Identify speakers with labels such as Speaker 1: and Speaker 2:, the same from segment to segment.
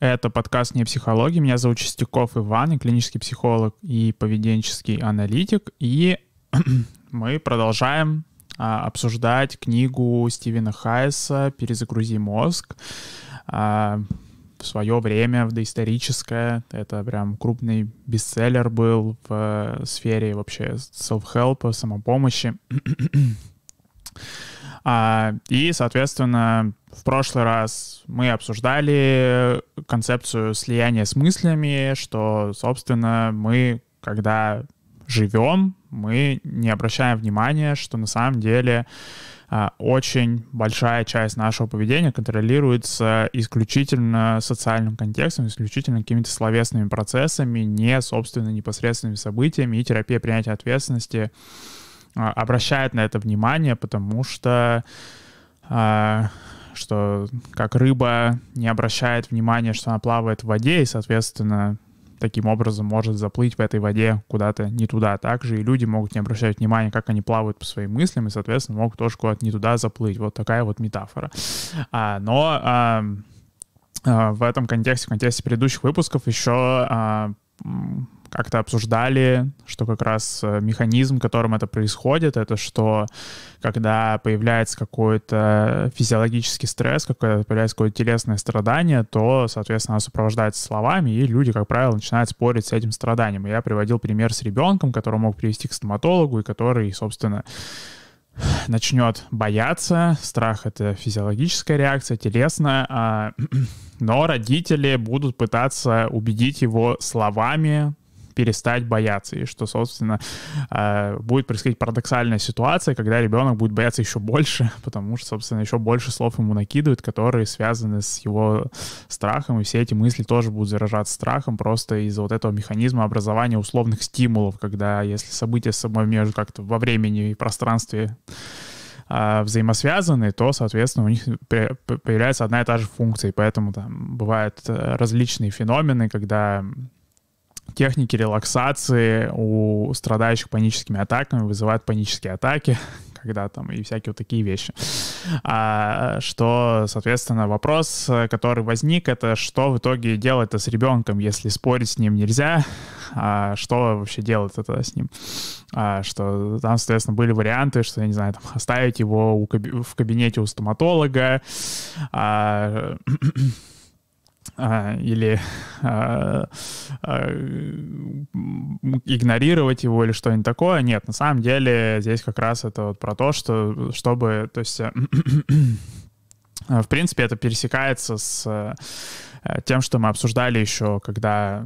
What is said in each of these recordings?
Speaker 1: Это подкаст «Не психология». Меня зовут Чистяков Иван, я клинический психолог и поведенческий аналитик. И мы продолжаем а, обсуждать книгу Стивена Хайса «Перезагрузи мозг». А, в свое время, в доисторическое, это прям крупный бестселлер был в сфере вообще self-help, самопомощи. А, и, соответственно, в прошлый раз мы обсуждали концепцию слияния с мыслями, что, собственно, мы, когда живем, мы не обращаем внимания, что на самом деле а, очень большая часть нашего поведения контролируется исключительно социальным контекстом, исключительно какими-то словесными процессами, не, собственно, непосредственными событиями, и терапия принятия ответственности обращает на это внимание, потому что а, что как рыба не обращает внимания, что она плавает в воде, и, соответственно, таким образом может заплыть в этой воде куда-то не туда. Также и люди могут не обращать внимания, как они плавают по своим мыслям, и, соответственно, могут тоже куда-то не туда заплыть. Вот такая вот метафора. А, но а, а, в этом контексте, в контексте предыдущих выпусков еще а, как-то обсуждали, что как раз э, механизм, которым это происходит, это что когда появляется какой-то физиологический стресс, когда появляется какое-то телесное страдание, то, соответственно, оно сопровождается словами, и люди, как правило, начинают спорить с этим страданием. И я приводил пример с ребенком, которого мог привести к стоматологу, и который, собственно, начнет бояться. Страх — это физиологическая реакция, телесная, а, но родители будут пытаться убедить его словами, перестать бояться, и что, собственно, э, будет происходить парадоксальная ситуация, когда ребенок будет бояться еще больше, потому что, собственно, еще больше слов ему накидывают, которые связаны с его страхом, и все эти мысли тоже будут заражаться страхом просто из-за вот этого механизма образования условных стимулов, когда если события с собой между как-то во времени и пространстве э, взаимосвязаны, то, соответственно, у них появляется одна и та же функция, и поэтому там бывают э, различные феномены, когда техники релаксации у страдающих паническими атаками вызывают панические атаки, когда там и всякие вот такие вещи. А, что, соответственно, вопрос, который возник, это что в итоге делать-то с ребенком, если спорить с ним нельзя, а, что вообще делать это с ним? А, что там, соответственно, были варианты, что, я не знаю, там, оставить его у, в кабинете у стоматолога, а, а, или а, а, игнорировать его или что-нибудь такое. Нет, на самом деле здесь как раз это вот про то, что чтобы, то есть в принципе это пересекается с тем, что мы обсуждали еще, когда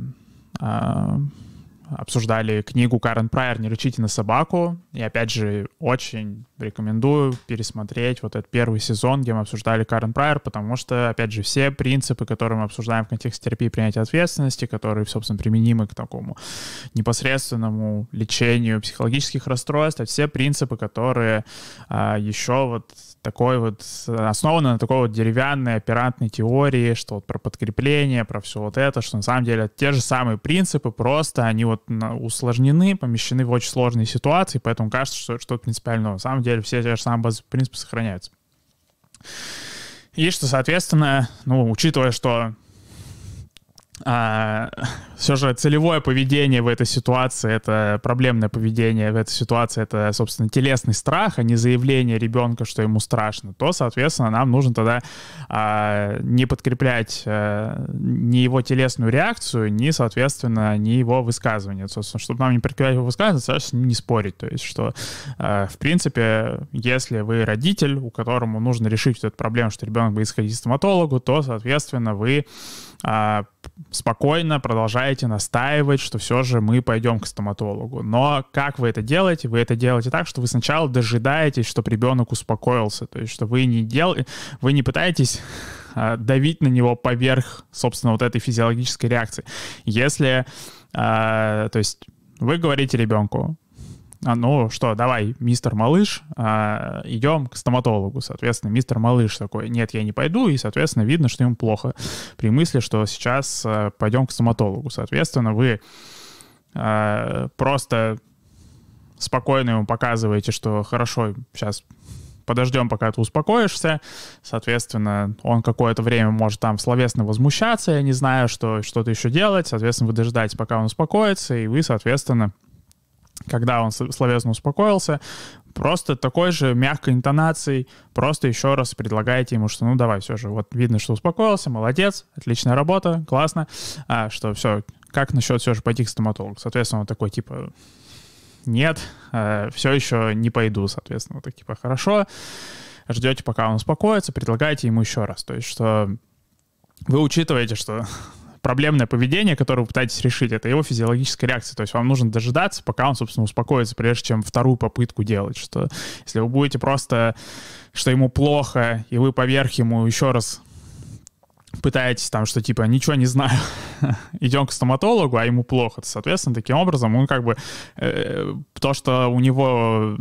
Speaker 1: обсуждали книгу Карен Прайер «Не рычите на собаку». И опять же, очень рекомендую пересмотреть вот этот первый сезон, где мы обсуждали Карен Прайер, потому что, опять же, все принципы, которые мы обсуждаем в контексте терапии принятия ответственности, которые, собственно, применимы к такому непосредственному лечению психологических расстройств, это все принципы, которые а, еще вот такой вот, основаны на такой вот деревянной оперантной теории, что вот про подкрепление, про все вот это, что на самом деле те же самые принципы, просто они вот усложнены, помещены в очень сложные ситуации, поэтому кажется, что что-то принципиально На самом деле все те же самые базовые принципы сохраняются. И что, соответственно, ну, учитывая, что а, все же целевое поведение в этой ситуации, это проблемное поведение в этой ситуации, это, собственно, телесный страх, а не заявление ребенка, что ему страшно, то, соответственно, нам нужно тогда а, не подкреплять а, ни его телесную реакцию, ни, соответственно, ни его высказывание. Собственно, чтобы нам не подкреплять его высказывание, соответственно, не спорить. То есть, что, а, в принципе, если вы родитель, у которому нужно решить эту проблему, что ребенок будет сходить к стоматологу, то, соответственно, вы а, спокойно продолжаете настаивать, что все же мы пойдем к стоматологу. Но как вы это делаете? Вы это делаете так, что вы сначала дожидаетесь, чтобы ребенок успокоился. То есть, что вы не, дел... вы не пытаетесь а, давить на него поверх, собственно, вот этой физиологической реакции. Если, а, то есть, вы говорите ребенку, а, ну что, давай, мистер Малыш, а, идем к стоматологу. Соответственно, мистер Малыш такой, нет, я не пойду, и, соответственно, видно, что ему плохо при мысли, что сейчас а, пойдем к стоматологу. Соответственно, вы а, просто спокойно ему показываете, что хорошо, сейчас подождем, пока ты успокоишься. Соответственно, он какое-то время может там словесно возмущаться, я не знаю, что что-то еще делать. Соответственно, вы дожидаетесь, пока он успокоится, и вы, соответственно, когда он словесно успокоился, просто такой же мягкой интонацией, просто еще раз предлагаете ему, что ну давай, все же, вот видно, что успокоился, молодец, отличная работа, классно, а, что все, как насчет все же пойти к стоматологу? Соответственно, он такой, типа, нет, э, все еще не пойду, соответственно, вот так, типа, хорошо, ждете, пока он успокоится, предлагаете ему еще раз, то есть, что вы учитываете, что проблемное поведение, которое вы пытаетесь решить, это его физиологическая реакция. То есть вам нужно дожидаться, пока он, собственно, успокоится, прежде чем вторую попытку делать. Что если вы будете просто, что ему плохо, и вы поверх ему еще раз пытаетесь там, что типа ничего не знаю, идем к стоматологу, а ему плохо. Соответственно, таким образом он как бы э, то, что у него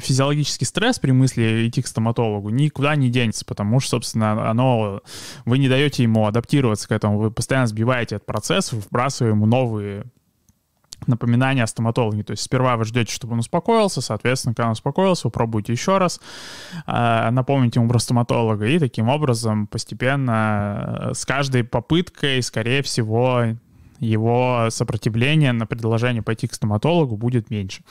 Speaker 1: физиологический стресс при мысли идти к стоматологу, никуда не денется, потому что, собственно, оно вы не даете ему адаптироваться к этому, вы постоянно сбиваете этот процесс, вбрасываете ему новые напоминание о стоматологе. То есть сперва вы ждете, чтобы он успокоился, соответственно, когда он успокоился, вы пробуете еще раз, э, напомните ему про стоматолога, и таким образом постепенно э, с каждой попыткой, скорее всего, его сопротивление на предложение пойти к стоматологу будет меньше.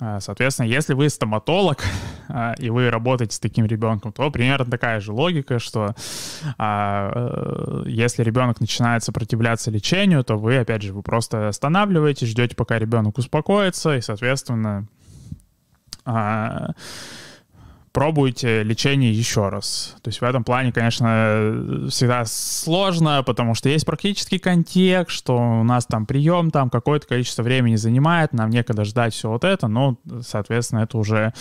Speaker 1: А, соответственно, если вы стоматолог, а, и вы работаете с таким ребенком, то примерно такая же логика, что а, э, если ребенок начинает сопротивляться лечению, то вы, опять же, вы просто останавливаете, ждете, пока ребенок успокоится, и, соответственно, пробуйте лечение еще раз. То есть в этом плане, конечно, всегда сложно, потому что есть практический контекст, что у нас там прием там какое-то количество времени занимает, нам некогда ждать все вот это, но, соответственно, это уже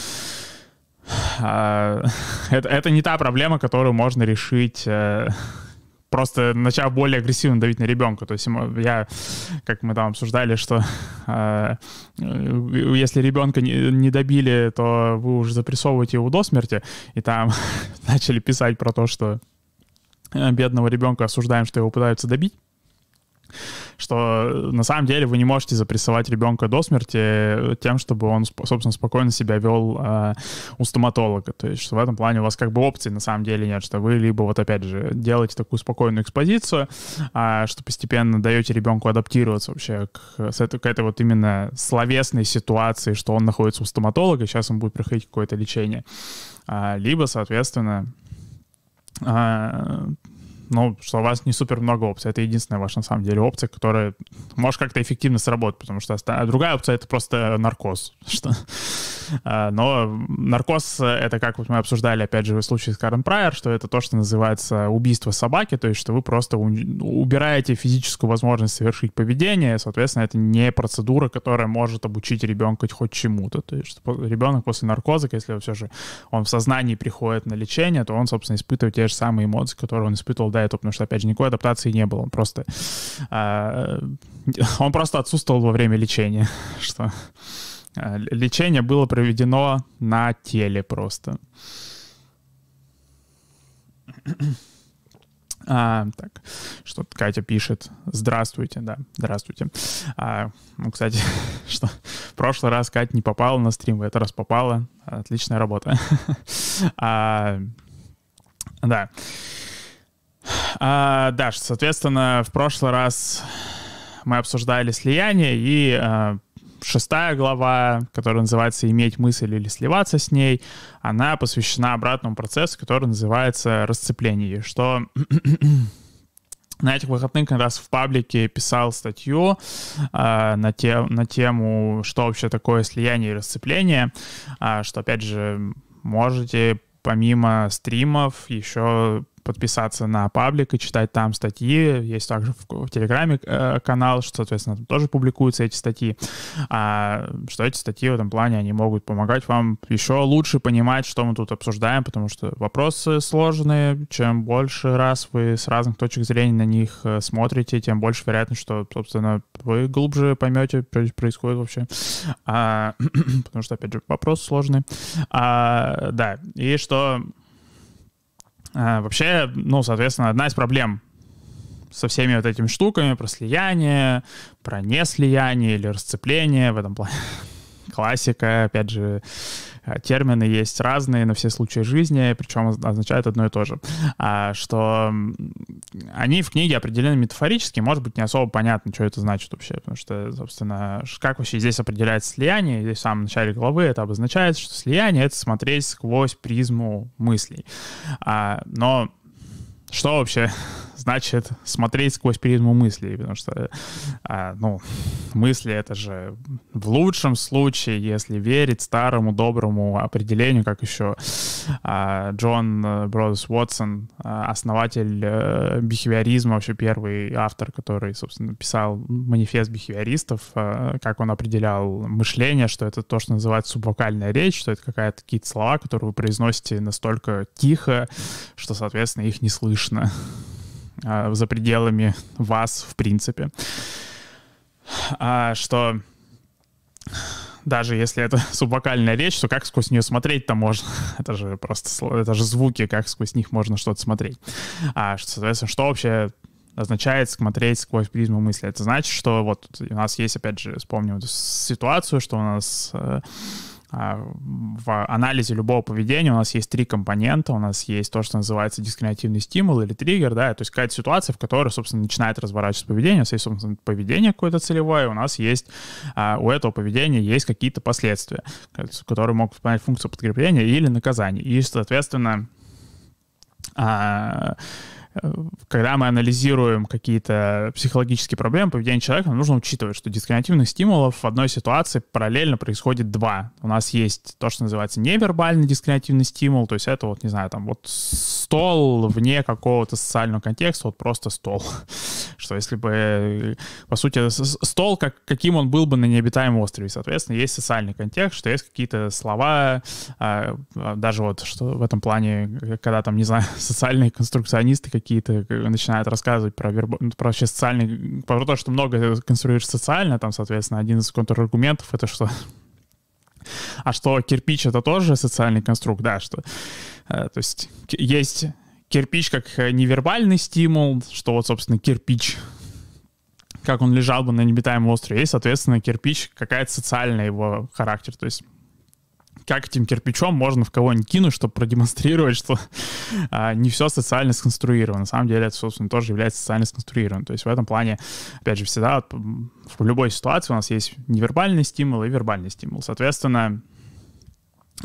Speaker 1: а, это, это не та проблема, которую можно решить э, просто начав более агрессивно давить на ребенка. То есть я, как мы там обсуждали, что э, если ребенка не, не добили, то вы уже запрессовываете его до смерти, и там начали писать про то, что э, бедного ребенка осуждаем, что его пытаются добить что э, на самом деле вы не можете запрессовать ребенка до смерти э, тем, чтобы он, собственно, спокойно себя вел э, у стоматолога. То есть что в этом плане у вас как бы опций на самом деле нет, что вы либо вот опять же делаете такую спокойную экспозицию, э, что постепенно даете ребенку адаптироваться вообще к, этой, к этой вот именно словесной ситуации, что он находится у стоматолога, сейчас он будет проходить какое-то лечение. А, либо, соответственно, а, ну, что у вас не супер много опций. Это единственная ваша, на самом деле, опция, которая может как-то эффективно сработать, потому что а другая опция — это просто наркоз. Что... А, но наркоз — это, как вот мы обсуждали, опять же, в случае с Карен Прайер, что это то, что называется убийство собаки, то есть что вы просто убираете физическую возможность совершить поведение, соответственно, это не процедура, которая может обучить ребенка хоть чему-то. То есть ребенок после наркоза, если все же он в сознании приходит на лечение, то он, собственно, испытывает те же самые эмоции, которые он испытывал до этого, потому что, опять же, никакой адаптации не было. Он просто, э, он просто отсутствовал во время лечения, что э, лечение было проведено на теле просто. А, так, что Катя пишет. Здравствуйте, да, здравствуйте. А, ну, кстати, что в прошлый раз Катя не попала на стрим, в этот раз попала. Отличная работа. а, да. А, да, соответственно, в прошлый раз мы обсуждали слияние, и а, шестая глава, которая называется «Иметь мысль или сливаться с ней», она посвящена обратному процессу, который называется «Расцепление», что на этих выходных как раз в паблике писал статью э, на, те, на тему, что вообще такое слияние и расцепление, э, что, опять же, можете помимо стримов еще подписаться на паблик и читать там статьи. Есть также в, в Телеграме э, канал, что, соответственно, там тоже публикуются эти статьи. А, что эти статьи в этом плане, они могут помогать вам еще лучше понимать, что мы тут обсуждаем, потому что вопросы сложные. Чем больше раз вы с разных точек зрения на них э, смотрите, тем больше вероятность, что, собственно, вы глубже поймете, что здесь происходит вообще. А, потому что, опять же, вопрос сложный. А, да, и что а, вообще, ну, соответственно, одна из проблем со всеми вот этими штуками про слияние, про неслияние или расцепление в этом плане. Классика, опять же, э, термины есть разные на все случаи жизни, причем означают одно и то же. А, что они в книге определены метафорически, может быть, не особо понятно, что это значит вообще, потому что, собственно, как вообще здесь определяется слияние, здесь в самом начале главы это обозначается, что слияние — это смотреть сквозь призму мыслей. А, но что вообще значит смотреть сквозь призму мыслей, потому что, а, ну, мысли — это же в лучшем случае, если верить старому доброму определению, как еще а, Джон э, Бродус Уотсон, а, основатель а, бихевиоризма, вообще первый автор, который, собственно, писал манифест бихевиористов, а, как он определял мышление, что это то, что называется субвокальная речь, что это какая-то какие-то слова, которые вы произносите настолько тихо, что, соответственно, их не слышно. А, за пределами вас, в принципе. А, что даже если это субвокальная речь, то как сквозь нее смотреть-то можно? это же просто это же звуки, как сквозь них можно что-то смотреть. А, соответственно, что вообще означает смотреть сквозь призму мысли? Это значит, что вот у нас есть, опять же, вспомним эту ситуацию, что у нас э, в анализе любого поведения у нас есть три компонента. У нас есть то, что называется дискриминативный стимул или триггер, да, то есть какая-то ситуация, в которой, собственно, начинает разворачиваться поведение. У нас есть, собственно, поведение какое-то целевое, у нас есть, а, у этого поведения есть какие-то последствия, которые могут выполнять функцию подкрепления или наказания. И, соответственно, а, когда мы анализируем какие-то психологические проблемы поведения человека, нужно учитывать, что дискриминативных стимулов в одной ситуации параллельно происходит два. У нас есть то, что называется невербальный дискриминативный стимул, то есть это вот, не знаю, там вот стол вне какого-то социального контекста, вот просто стол. Что если бы, по сути, стол, как, каким он был бы на необитаемом острове, соответственно, есть социальный контекст, что есть какие-то слова, а, а, даже вот что в этом плане, когда там, не знаю, социальные конструкционисты какие-то начинают рассказывать про, верб... Ну, про вообще социальный, про то, что много конструируешь социально, там, соответственно, один из контраргументов — это что а что кирпич это тоже социальный конструкт, да, что э, то есть есть кирпич как невербальный стимул, что вот, собственно, кирпич как он лежал бы на необитаемом острове, есть, соответственно, кирпич, какая-то социальная его характер, то есть как этим кирпичом можно в кого-нибудь кинуть, чтобы продемонстрировать, что а, не все социально сконструировано. На самом деле это, собственно, тоже является социально сконструированным. То есть в этом плане, опять же, всегда в любой ситуации у нас есть невербальный стимул и вербальный стимул. Соответственно,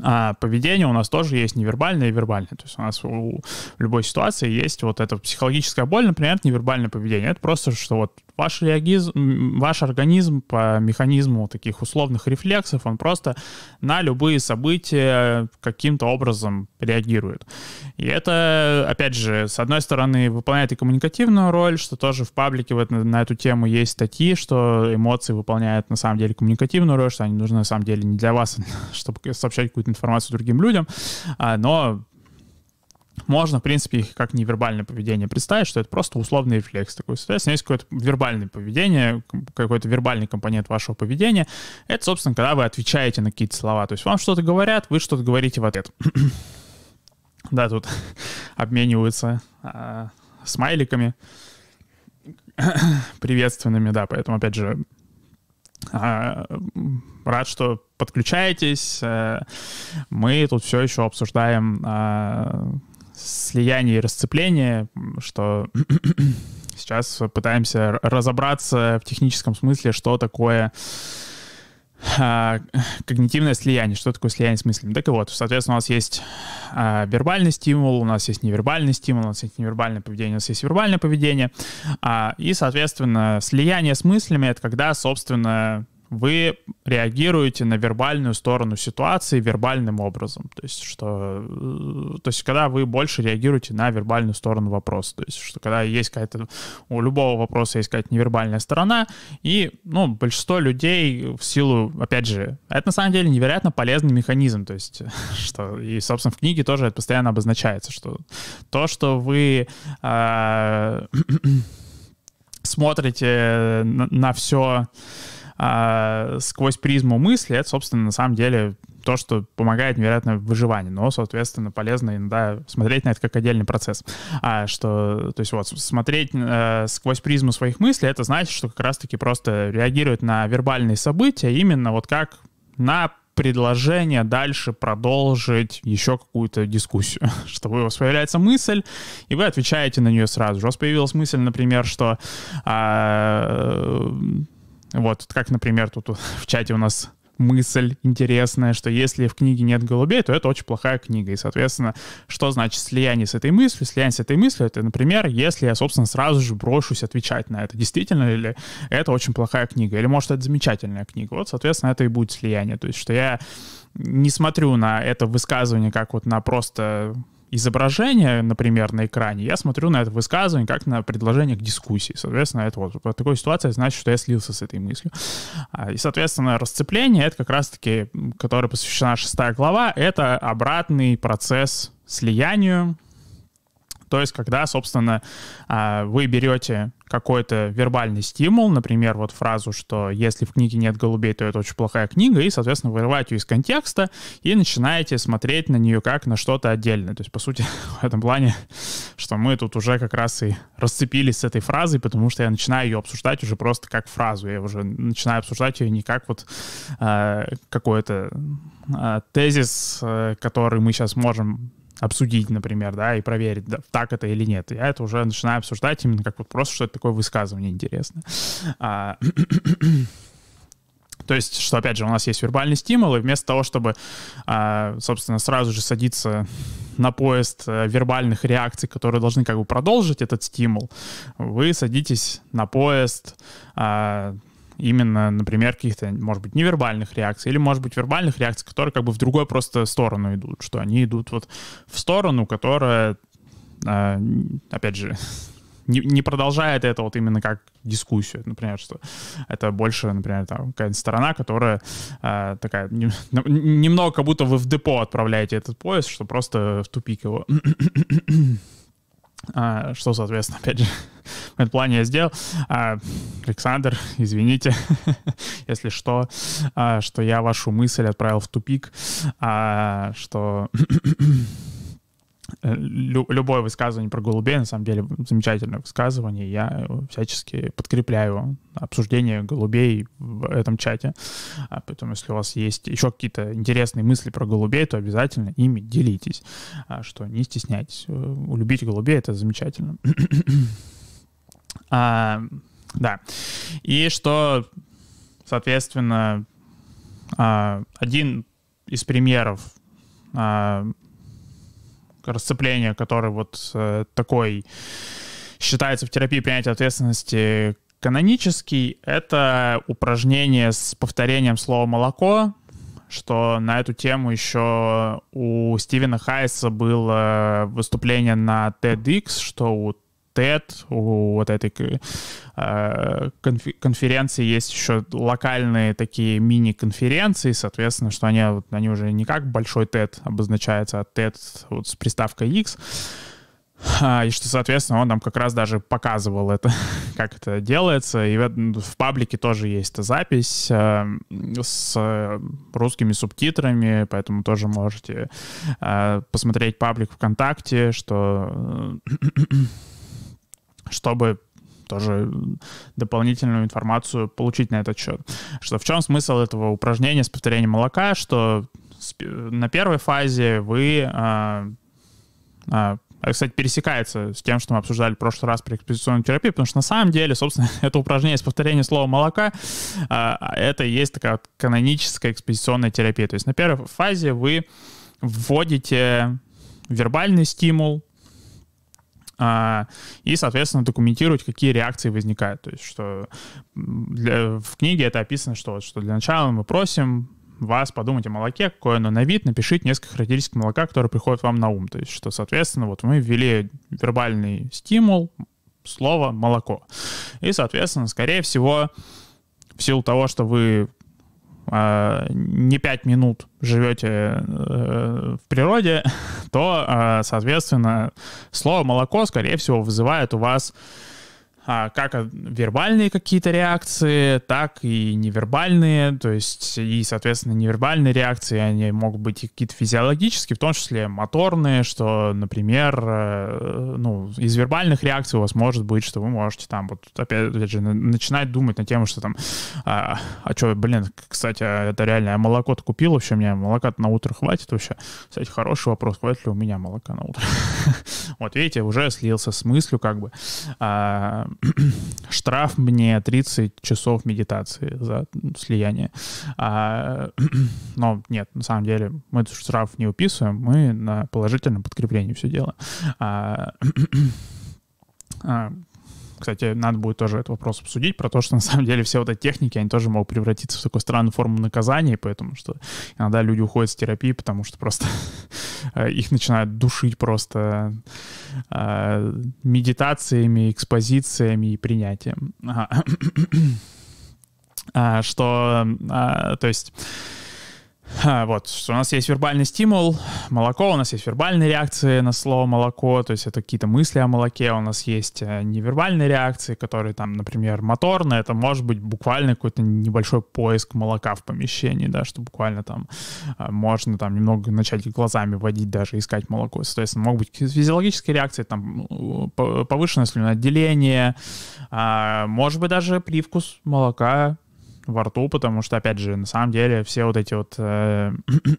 Speaker 1: а поведение у нас тоже есть невербальное и вербальное. То есть у нас у, любой ситуации есть вот эта психологическая боль, например, невербальное поведение. Это просто, что вот ваш, реагизм, ваш организм по механизму таких условных рефлексов, он просто на любые события каким-то образом реагирует. И это, опять же, с одной стороны, выполняет и коммуникативную роль, что тоже в паблике вот на, на эту тему есть статьи, что эмоции выполняют на самом деле коммуникативную роль, что они нужны на самом деле не для вас, чтобы сообщать какую-то информацию другим людям, а, но можно, в принципе, их как невербальное поведение представить, что это просто условный рефлекс такой. Соответственно, есть какое-то вербальное поведение, какой-то вербальный компонент вашего поведения. Это, собственно, когда вы отвечаете на какие-то слова. То есть вам что-то говорят, вы что-то говорите в ответ. да, тут обмениваются а, смайликами приветственными, да, поэтому, опять же, а, рад, что подключаетесь. Э, мы тут все еще обсуждаем а, слияние и расцепление, что сейчас пытаемся разобраться в техническом смысле, что такое а, когнитивное слияние. Что такое слияние с мыслями? Так и вот, соответственно, у нас есть а, вербальный стимул, у нас есть невербальный стимул, у нас есть невербальное поведение, у нас есть вербальное поведение. А, и, соответственно, слияние с мыслями — это когда, собственно, вы реагируете на вербальную сторону ситуации вербальным образом. То есть, что, э, то есть, когда вы больше реагируете на вербальную сторону вопроса. То есть, что когда есть какая-то, у любого вопроса есть какая-то невербальная сторона, и, ну, большинство людей в силу, опять же, это на самом деле невероятно полезный механизм. То есть, что, и, собственно, в книге тоже это постоянно обозначается, что то, что вы э, смотрите на, на все а, сквозь призму мысли, это, собственно, на самом деле то, что помогает невероятно в выживании, но, соответственно, полезно иногда смотреть на это как отдельный процесс. А что, то есть вот, смотреть э, сквозь призму своих мыслей, это значит, что как раз-таки просто реагировать на вербальные события именно вот как на предложение дальше продолжить еще какую-то дискуссию, что у вас появляется мысль, и вы отвечаете на нее сразу же. У вас появилась мысль, например, что а, вот как, например, тут в чате у нас мысль интересная, что если в книге нет голубей, то это очень плохая книга. И, соответственно, что значит слияние с этой мыслью? Слияние с этой мыслью — это, например, если я, собственно, сразу же брошусь отвечать на это, действительно ли это очень плохая книга, или, может, это замечательная книга. Вот, соответственно, это и будет слияние. То есть, что я не смотрю на это высказывание как вот на просто изображение, например, на экране, я смотрю на это высказывание как на предложение к дискуссии. Соответственно, это вот в такой ситуации значит, что я слился с этой мыслью. А, и, соответственно, расцепление, это как раз-таки, которое посвящена шестая глава, это обратный процесс слиянию, то есть, когда, собственно, а, вы берете какой-то вербальный стимул, например, вот фразу, что если в книге нет голубей, то это очень плохая книга, и, соответственно, вырываете ее из контекста и начинаете смотреть на нее как на что-то отдельное. То есть, по сути, в этом плане, что мы тут уже как раз и расцепились с этой фразой, потому что я начинаю ее обсуждать уже просто как фразу. Я уже начинаю обсуждать ее не как вот э, какой-то э, тезис, э, который мы сейчас можем обсудить, например, да, и проверить, да, так это или нет. Я это уже начинаю обсуждать именно как вот просто, что это такое высказывание интересное. А, то есть, что, опять же, у нас есть вербальный стимул, и вместо того, чтобы, а, собственно, сразу же садиться на поезд э, вербальных реакций, которые должны как бы продолжить этот стимул, вы садитесь на поезд а, именно, например, каких-то, может быть, невербальных реакций, или, может быть, вербальных реакций, которые как бы в другую просто сторону идут, что они идут вот в сторону, которая, а, опять же, не, не продолжает это вот именно как дискуссию, например, что это больше, например, там какая-то сторона, которая э, такая не, немного как будто вы в депо отправляете этот поезд, что просто в тупик его. А, что, соответственно, опять же, в этом плане я сделал. А, Александр, извините, если что, а, что я вашу мысль отправил в тупик, а, что Лю, любое высказывание про голубей, на самом деле, замечательное высказывание. Я всячески подкрепляю обсуждение голубей в этом чате. А поэтому, если у вас есть еще какие-то интересные мысли про голубей, то обязательно ими делитесь. А, что не стесняйтесь. Э, улюбить голубей — это замечательно. а, да. И что, соответственно, а, один из примеров а, расцепление, который вот э, такой считается в терапии принятия ответственности канонический, это упражнение с повторением слова «молоко», что на эту тему еще у Стивена Хайса было выступление на TEDx, что у TED, у вот этой э, конференции есть еще локальные такие мини-конференции, соответственно, что они, вот, они уже не как большой TED обозначается, а TED вот с приставкой X, а, и что, соответственно, он нам как раз даже показывал это, как это делается. И в, в паблике тоже есть эта запись э, с русскими субтитрами, поэтому тоже можете э, посмотреть паблик ВКонтакте, что чтобы тоже дополнительную информацию получить на этот счет. Что в чем смысл этого упражнения с повторением молока, что на первой фазе вы а, а, кстати, пересекается с тем, что мы обсуждали в прошлый раз при экспозиционной терапии, потому что на самом деле, собственно, это упражнение с повторением слова «молока», а, это и есть такая вот каноническая экспозиционная терапия. То есть на первой фазе вы вводите вербальный стимул, и, соответственно, документировать, какие реакции возникают. То есть, что для, в книге это описано, что, что для начала мы просим вас подумать о молоке, какое оно на вид, напишите несколько характеристик молока, которые приходят вам на ум. То есть, что, соответственно, вот мы ввели вербальный стимул, слово «молоко». И, соответственно, скорее всего, в силу того, что вы не пять минут живете э, в природе, то, э, соответственно, слово молоко, скорее всего, вызывает у вас а, как вербальные какие-то реакции, так и невербальные, то есть и, соответственно, невербальные реакции, они могут быть какие-то физиологические, в том числе моторные, что, например, э, ну, из вербальных реакций у вас может быть, что вы можете там, вот опять, же, начинать думать на тему, что там, а, а что, блин, кстати, а это реально, я молоко-то купил вообще, мне молока на утро хватит вообще? Кстати, хороший вопрос, хватит ли у меня молока на утро? Вот видите, уже слился с мыслью как бы, а, штраф мне 30 часов медитации за слияние. А, но нет, на самом деле мы этот штраф не уписываем, мы на положительном подкреплении все делаем. А, а, кстати, надо будет тоже этот вопрос обсудить, про то, что на самом деле все вот эти техники, они тоже могут превратиться в такую странную форму наказания, поэтому что иногда люди уходят с терапии, потому что просто э, их начинают душить просто э, медитациями, экспозициями и принятием. А, что, а, то есть вот, что у нас есть вербальный стимул, молоко, у нас есть вербальные реакции на слово молоко, то есть это какие-то мысли о молоке, у нас есть э, невербальные реакции, которые там, например, моторные, это может быть буквально какой-то небольшой поиск молока в помещении, да, что буквально там э, можно там немного начать глазами водить, даже искать молоко. Соответственно, могут быть физиологические реакции, там повышенное слюноотделение, а, может быть даже привкус молока во рту, потому что, опять же, на самом деле все вот эти вот... Э,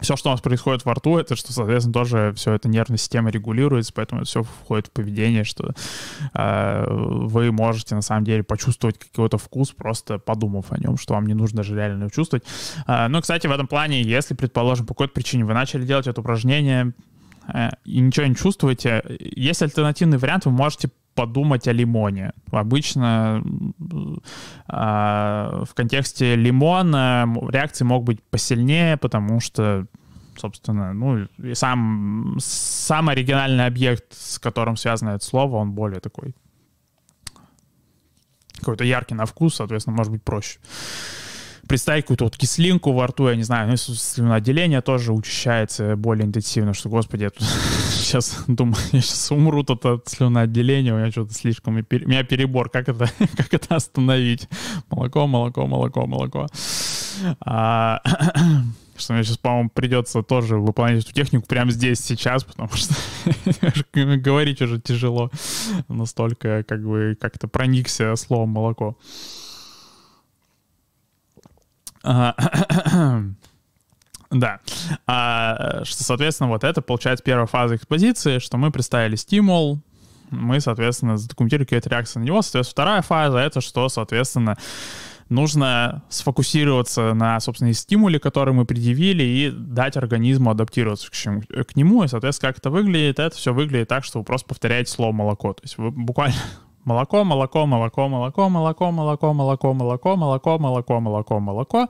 Speaker 1: все, что у нас происходит во рту, это что, соответственно, тоже все это нервная система регулируется, поэтому это все входит в поведение, что э, вы можете на самом деле почувствовать какой-то вкус, просто подумав о нем, что вам не нужно даже реально его чувствовать. Э, ну, кстати, в этом плане, если, предположим, по какой-то причине вы начали делать это упражнение э, и ничего не чувствуете, есть альтернативный вариант, вы можете подумать о лимоне. Обычно э, в контексте лимона реакции могут быть посильнее, потому что собственно, ну, и сам, сам оригинальный объект, с которым связано это слово, он более такой какой-то яркий на вкус, соответственно, может быть проще представить какую-то вот кислинку во рту, я не знаю, ну, слюноотделение тоже учащается более интенсивно, что, господи, я тут сейчас думаю, я сейчас умру тут от слюноотделения, у меня что-то слишком, у меня перебор, как это, как это остановить? Молоко, молоко, молоко, молоко. А, что мне сейчас, по-моему, придется тоже выполнять эту технику прямо здесь, сейчас, потому что говорить уже тяжело. Настолько, как бы, как-то проникся словом молоко. Да. А, что, соответственно, вот это получается первая фаза экспозиции, что мы представили стимул, мы, соответственно, задокументировали какие-то реакции на него. Соответственно, вторая фаза — это что, соответственно, нужно сфокусироваться на, собственно, стимуле, который мы предъявили, и дать организму адаптироваться к, чему, к нему. И, соответственно, как это выглядит? Это все выглядит так, что вы просто повторяете слово «молоко». То есть вы буквально Молоко, молоко, молоко, молоко, молоко, молоко, молоко, молоко, молоко, молоко, молоко, молоко.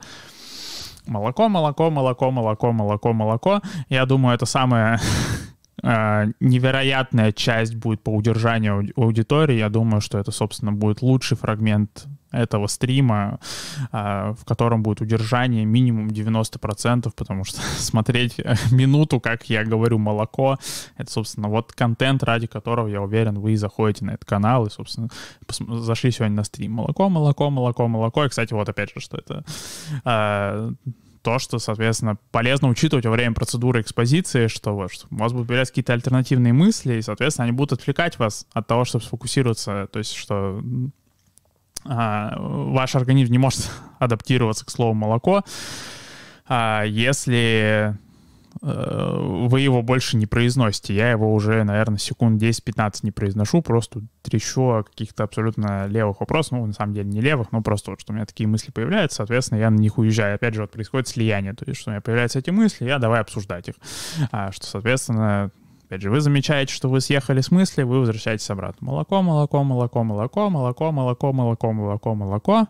Speaker 1: Молоко, молоко, молоко, молоко, молоко, молоко. Я думаю, это самое невероятная часть будет по удержанию аудитории. Я думаю, что это, собственно, будет лучший фрагмент этого стрима, а, в котором будет удержание минимум 90%, потому что смотреть минуту, как я говорю, молоко, это, собственно, вот контент, ради которого, я уверен, вы заходите на этот канал и, собственно, зашли сегодня на стрим. Молоко, молоко, молоко, молоко. И, кстати, вот опять же, что это а, то, что, соответственно, полезно учитывать во время процедуры экспозиции, что, вот, что у вас будут появляться какие-то альтернативные мысли, и, соответственно, они будут отвлекать вас от того, чтобы сфокусироваться, то есть, что ваш организм не может адаптироваться к слову молоко, а, если э, вы его больше не произносите. Я его уже, наверное, секунд 10-15 не произношу, просто трещу о каких-то абсолютно левых вопросах, ну, на самом деле не левых, но просто вот, что у меня такие мысли появляются, соответственно, я на них уезжаю. Опять же, вот происходит слияние, то есть, что у меня появляются эти мысли, я давай обсуждать их. А, что, соответственно, Опять же, вы замечаете, что вы съехали с мысли, вы возвращаетесь обратно. Молоко, молоко, молоко, молоко, молоко, молоко, молоко, молоко, молоко.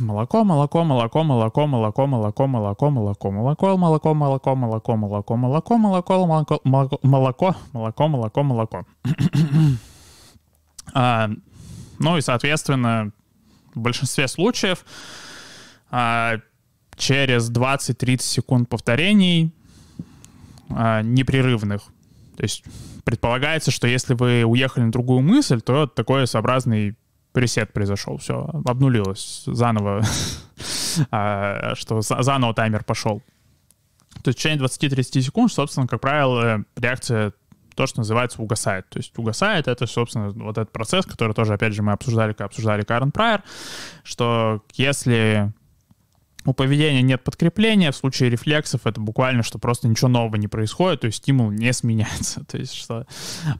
Speaker 1: Молоко, молоко, молоко, молоко, молоко, молоко, молоко, молоко, молоко, молоко, молоко, молоко, молоко, молоко, молоко, молоко, молоко, молоко, молоко, молоко. Ну и, соответственно, в большинстве случаев через 20-30 секунд повторений а, непрерывных То есть предполагается, что если вы уехали на другую мысль, то такой своеобразный пресет произошел, все, обнулилось заново, а, что заново таймер пошел. То есть в течение 20-30 секунд, собственно, как правило, реакция то, что называется угасает. То есть угасает — это, собственно, вот этот процесс, который тоже, опять же, мы обсуждали, когда обсуждали Карен Прайер, что если у поведения нет подкрепления, в случае рефлексов это буквально, что просто ничего нового не происходит, то есть стимул не сменяется. То есть что,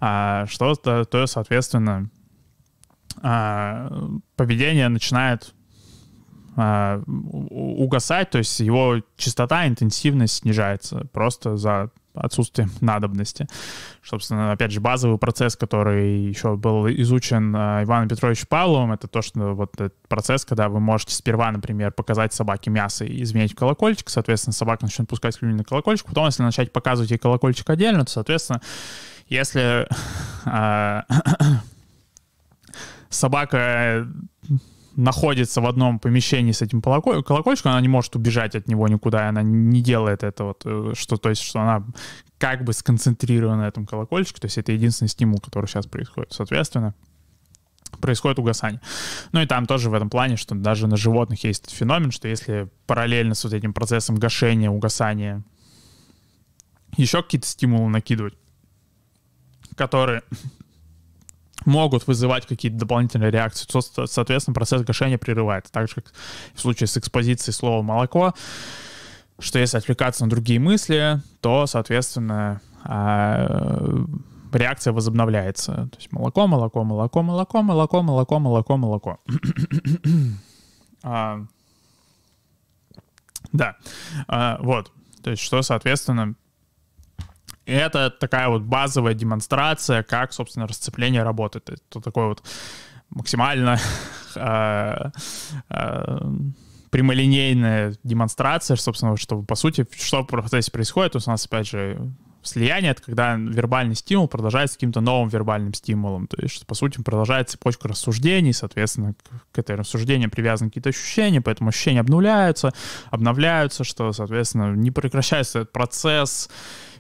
Speaker 1: а, что то, то, соответственно, а, поведение начинает а, угасать, то есть его частота, интенсивность снижается просто за отсутствием надобности. Собственно, опять же, базовый процесс, который еще был изучен а, Иваном Петровичем Павловым, это то, что вот этот процесс, когда вы можете сперва, например, показать собаке мясо и изменить колокольчик, соответственно, собака начнет пускать слюни на колокольчик, потом, если начать показывать ей колокольчик отдельно, то, соответственно, если э, собака находится в одном помещении с этим колокольчиком, она не может убежать от него никуда, она не делает это вот, э, что, то есть, что она как бы сконцентрирована на этом колокольчике, то есть это единственный стимул, который сейчас происходит. Соответственно, происходит угасание. Ну и там тоже в этом плане, что даже на животных есть этот феномен, что если параллельно с вот этим процессом гашения, угасания еще какие-то стимулы накидывать, которые могут вызывать какие-то дополнительные реакции, соответственно, процесс гашения прерывается. Так же, как в случае с экспозицией слова «молоко», что если отвлекаться на другие мысли, то, соответственно, а, реакция возобновляется. То есть молоко, молоко, молоко, молоко, молоко, молоко, молоко, молоко. а, да, а, вот. То есть что, соответственно, это такая вот базовая демонстрация, как, собственно, расцепление работает. Это такой вот максимально э, э, прямолинейная демонстрация, собственно, что, по сути, что в процессе происходит. У нас, опять же, слияние — это когда вербальный стимул продолжается каким-то новым вербальным стимулом. То есть, что, по сути, продолжается цепочка рассуждений, соответственно, к этой рассуждению привязаны какие-то ощущения, поэтому ощущения обнуляются, обновляются, что, соответственно, не прекращается этот процесс,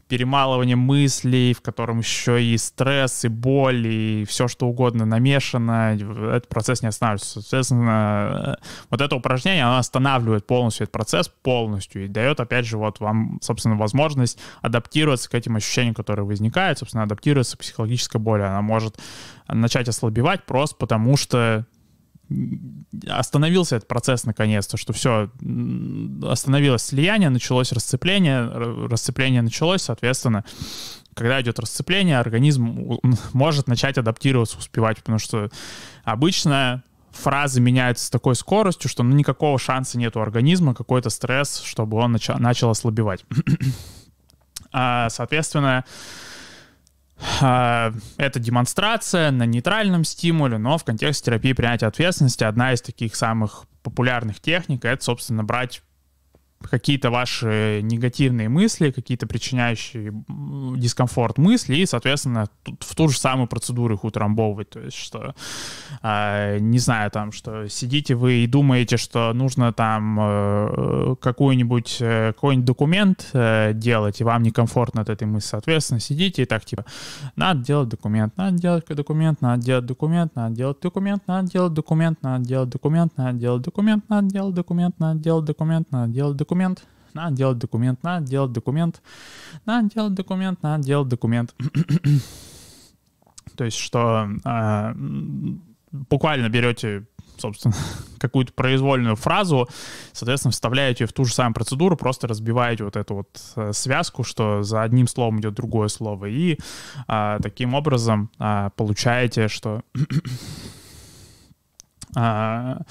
Speaker 1: перемалывание мыслей, в котором еще и стресс, и боль, и все что угодно намешано, этот процесс не останавливается. Соответственно, э, вот это упражнение, оно останавливает полностью этот процесс полностью и дает, опять же, вот вам, собственно, возможность адаптироваться к этим ощущениям, которые возникают, собственно, адаптироваться к психологической боли. Она может начать ослабевать просто потому, что остановился этот процесс наконец-то, что все, остановилось слияние, началось расцепление, расцепление началось, соответственно, когда идет расцепление, организм может начать адаптироваться, успевать, потому что обычно фразы меняются с такой скоростью, что ну, никакого шанса нет у организма, какой-то стресс, чтобы он начал, начал ослабевать. а, соответственно, это демонстрация на нейтральном стимуле, но в контексте терапии принятия ответственности одна из таких самых популярных техник — это, собственно, брать какие-то ваши негативные мысли, какие-то причиняющие дискомфорт мысли, и, соответственно, в ту же самую процедуру их утрамбовывать. То есть, что, э, не знаю, там, что сидите вы и думаете, что нужно там э, какой-нибудь э, какой-нибудь документ э, делать, и вам некомфортно от этой мысли. Соответственно, сидите и так, типа, надо делать документ, надо делать документ, надо делать документ, надо делать документ, надо делать документ, надо делать документ, надо делать документ, надо делать документ, надо делать документ, надо делать документ, документ, надо делать документ, надо делать документ, надо делать документ, надо делать документ. То есть, что э, буквально берете собственно, какую-то произвольную фразу, соответственно, вставляете в ту же самую процедуру, просто разбиваете вот эту вот э, связку, что за одним словом идет другое слово, и а, таким образом а, получаете, что а,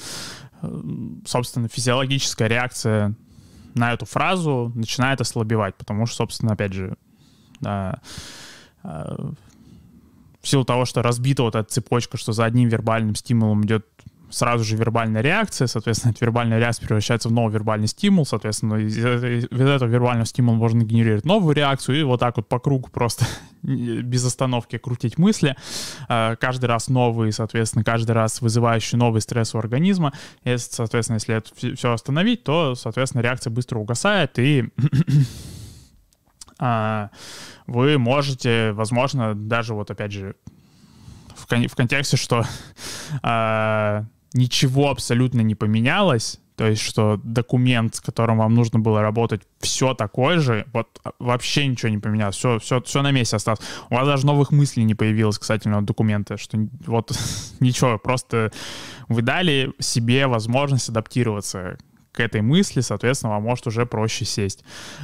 Speaker 1: собственно, физиологическая реакция на эту фразу начинает ослабевать, потому что, собственно, опять же, да, в силу того, что разбита вот эта цепочка, что за одним вербальным стимулом идет сразу же вербальная реакция, соответственно, эта вербальная реакция превращается в новый вербальный стимул, соответственно, из, из этого вербального стимула можно генерировать новую реакцию и вот так вот по кругу просто без остановки крутить мысли, а, каждый раз новые, соответственно, каждый раз вызывающий новый стресс у организма. И, соответственно, если это все остановить, то, соответственно, реакция быстро угасает и а, вы можете, возможно, даже вот опять же в контексте, что а, ничего абсолютно не поменялось, то есть, что документ, с которым вам нужно было работать, все такой же, вот а, вообще ничего не поменялось, все, все, все на месте осталось. У вас даже новых мыслей не появилось касательно документа, что вот ничего, просто вы дали себе возможность адаптироваться к этой мысли, соответственно, вам может уже проще сесть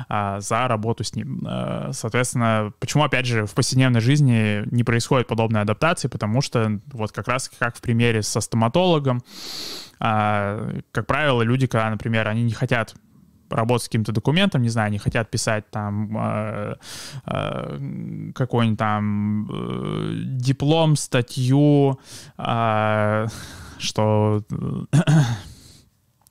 Speaker 1: а, за работу с ним. А, соответственно, почему, опять же, в повседневной жизни не происходит подобной адаптации, потому что вот как раз как в примере со стоматологом, а, как правило, люди, когда, например, они не хотят работать с каким-то документом, не знаю, не хотят писать там э, э, какой-нибудь там э, диплом, статью, э, что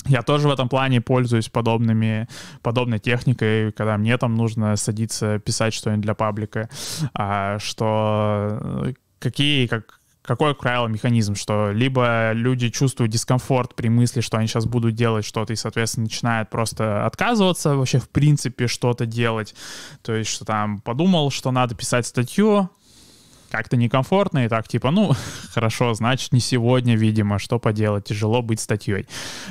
Speaker 1: я тоже в этом плане пользуюсь подобными, подобной техникой, когда мне там нужно садиться писать что-нибудь для паблика, а, что какие, как, какой, правило, механизм, что либо люди чувствуют дискомфорт при мысли, что они сейчас будут делать что-то, и, соответственно, начинают просто отказываться вообще, в принципе, что-то делать. То есть, что там подумал, что надо писать статью, как-то некомфортно, и так типа, ну, хорошо, значит, не сегодня, видимо, что поделать, тяжело быть статьей.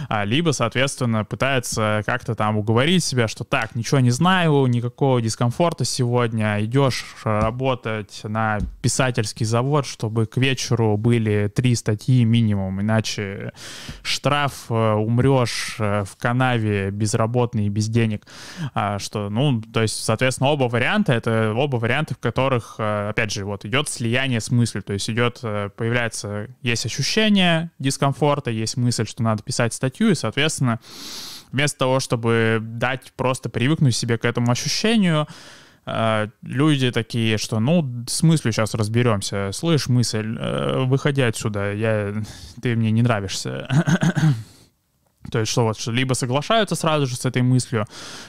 Speaker 1: А, либо, соответственно, пытается как-то там уговорить себя, что так, ничего не знаю, никакого дискомфорта сегодня, идешь работать на писательский завод, чтобы к вечеру были три статьи минимум, иначе штраф, э, умрешь э, в канаве безработный и без денег. А, что, ну, то есть, соответственно, оба варианта, это оба варианта, в которых, э, опять же, вот идет слияние с мыслью, то есть идет, э, появляется, есть ощущение дискомфорта, есть мысль, что надо писать статью, и, соответственно, вместо того, чтобы дать просто привыкнуть себе к этому ощущению, э, люди такие, что ну, с мыслью сейчас разберемся. Слышь, мысль, э, выходи отсюда, я, ты мне не нравишься. То есть что вот, что либо соглашаются сразу же с этой мыслью,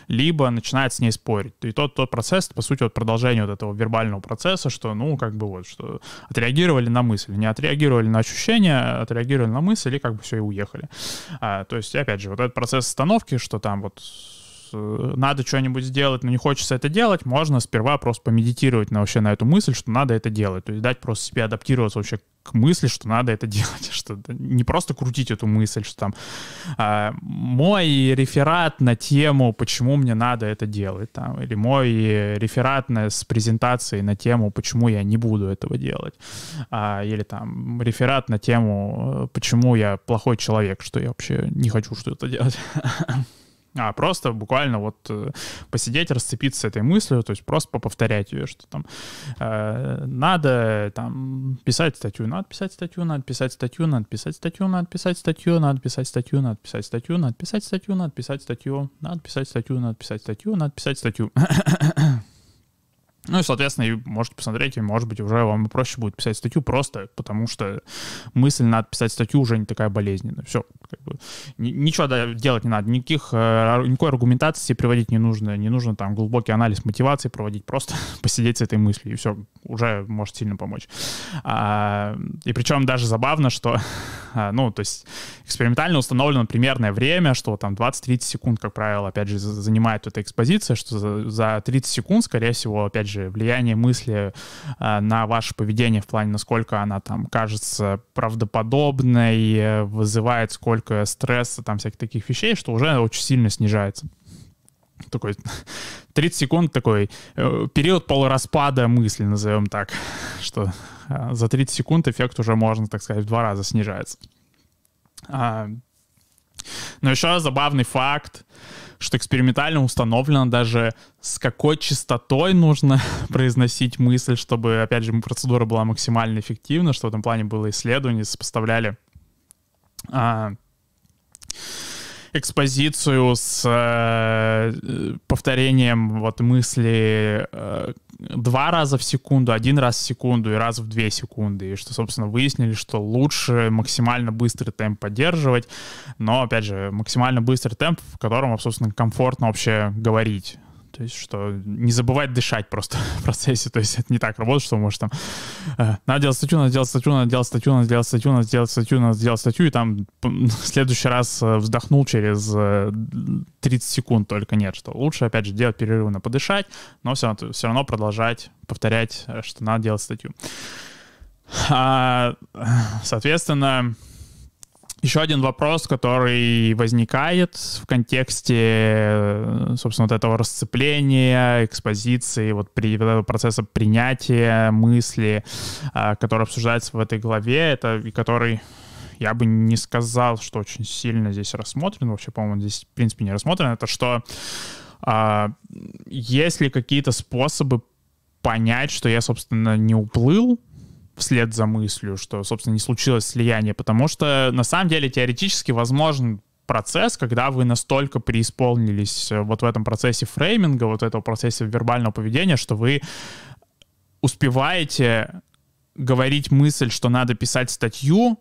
Speaker 1: либо начинают с ней спорить. И тот, тот процесс, по сути, вот продолжение вот этого вербального процесса, что, ну, как бы вот, что отреагировали на мысль, не отреагировали на ощущения, отреагировали на мысль и как бы все и уехали. А, то есть, опять же, вот этот процесс остановки, что там вот надо что-нибудь сделать, но не хочется это делать, можно сперва просто помедитировать на, вообще на эту мысль, что надо это делать. То есть дать просто себе адаптироваться вообще к мысли, что надо это делать, что не просто крутить эту мысль, что там а, мой реферат на тему, почему мне надо это делать, там, или мой реферат на, с презентацией на тему, почему я не буду этого делать, а, или там реферат на тему, почему я плохой человек, что я вообще не хочу что-то делать. а просто буквально вот э, посидеть, расцепиться с этой мыслью, то есть просто поповторять ее, что там э, надо там писать статью, надо писать статью, надо писать статью, надо писать статью, надо писать статью, надо писать статью, надо писать статью, надо писать статью, надо писать статью, надо писать статью, надо писать статью, надо писать статью. Ну и, соответственно, можете посмотреть, и, может быть, уже вам проще будет писать статью просто потому, что мысль надо писать статью уже не такая болезненная. Все, как бы, ничего делать не надо, никаких, э, никакой аргументации приводить не нужно, не нужно там глубокий анализ мотивации проводить, просто посидеть с этой мыслью, и все, уже может сильно помочь. А, и причем даже забавно, что, а, ну, то есть экспериментально установлено примерное время, что там 20-30 секунд, как правило, опять же, занимает эта экспозиция, что за 30 секунд, скорее всего, опять же, же, влияние мысли э, на ваше поведение в плане, насколько она там кажется правдоподобной, вызывает сколько стресса, там всяких таких вещей, что уже очень сильно снижается такой 30 секунд такой э, период полураспада мысли, назовем так, что э, за 30 секунд эффект уже можно, так сказать, в два раза снижается. А, но еще забавный факт, что экспериментально установлено даже с какой частотой нужно произносить мысль, чтобы, опять же, процедура была максимально эффективна, что в этом плане было исследование, сопоставляли а, экспозицию с э, повторением вот мысли э, два раза в секунду, один раз в секунду и раз в две секунды. И что, собственно, выяснили, что лучше максимально быстрый темп поддерживать, но, опять же, максимально быстрый темп, в котором, собственно, комфортно вообще говорить. То есть, что не забывать дышать просто в процессе. То есть, это не так работает, что может там э, надо делать статью, надо делать статью, надо делать статью, надо делать статью, надо делать статью, надо делать статью, и там в следующий раз э, вздохнул через 30 секунд только нет, что лучше, опять же, делать перерывы на подышать, но все все равно продолжать повторять, что надо делать статью. А, соответственно, еще один вопрос, который возникает в контексте, собственно, вот этого расцепления, экспозиции, вот, при, вот этого процесса принятия мысли, а, который обсуждается в этой главе, это и который я бы не сказал, что очень сильно здесь рассмотрен, вообще, по-моему, здесь, в принципе, не рассмотрен, это что а, есть ли какие-то способы понять, что я, собственно, не уплыл, вслед за мыслью, что, собственно, не случилось слияние, потому что на самом деле теоретически возможен процесс, когда вы настолько преисполнились э, вот в этом процессе фрейминга, вот этом процессе вербального поведения, что вы успеваете говорить мысль, что надо писать статью,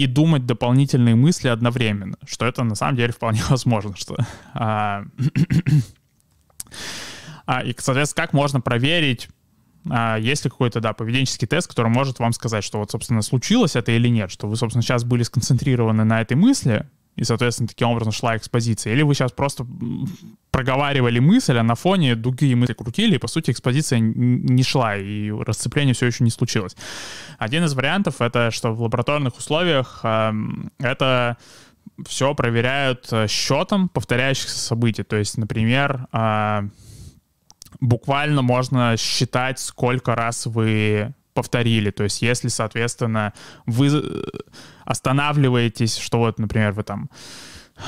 Speaker 1: и думать дополнительные мысли одновременно, что это на самом деле вполне возможно, что а, а, и, соответственно, как можно проверить есть ли какой-то, да, поведенческий тест, который может вам сказать, что вот, собственно, случилось это или нет, что вы, собственно, сейчас были сконцентрированы на этой мысли, и, соответственно, таким образом шла экспозиция. Или вы сейчас просто проговаривали мысль, а на фоне другие мысли крутили, и, по сути, экспозиция не шла, и расцепление все еще не случилось. Один из вариантов — это что в лабораторных условиях э, это все проверяют счетом повторяющихся событий. То есть, например, э, буквально можно считать, сколько раз вы повторили. То есть если, соответственно, вы э, останавливаетесь, что вот, например, вы там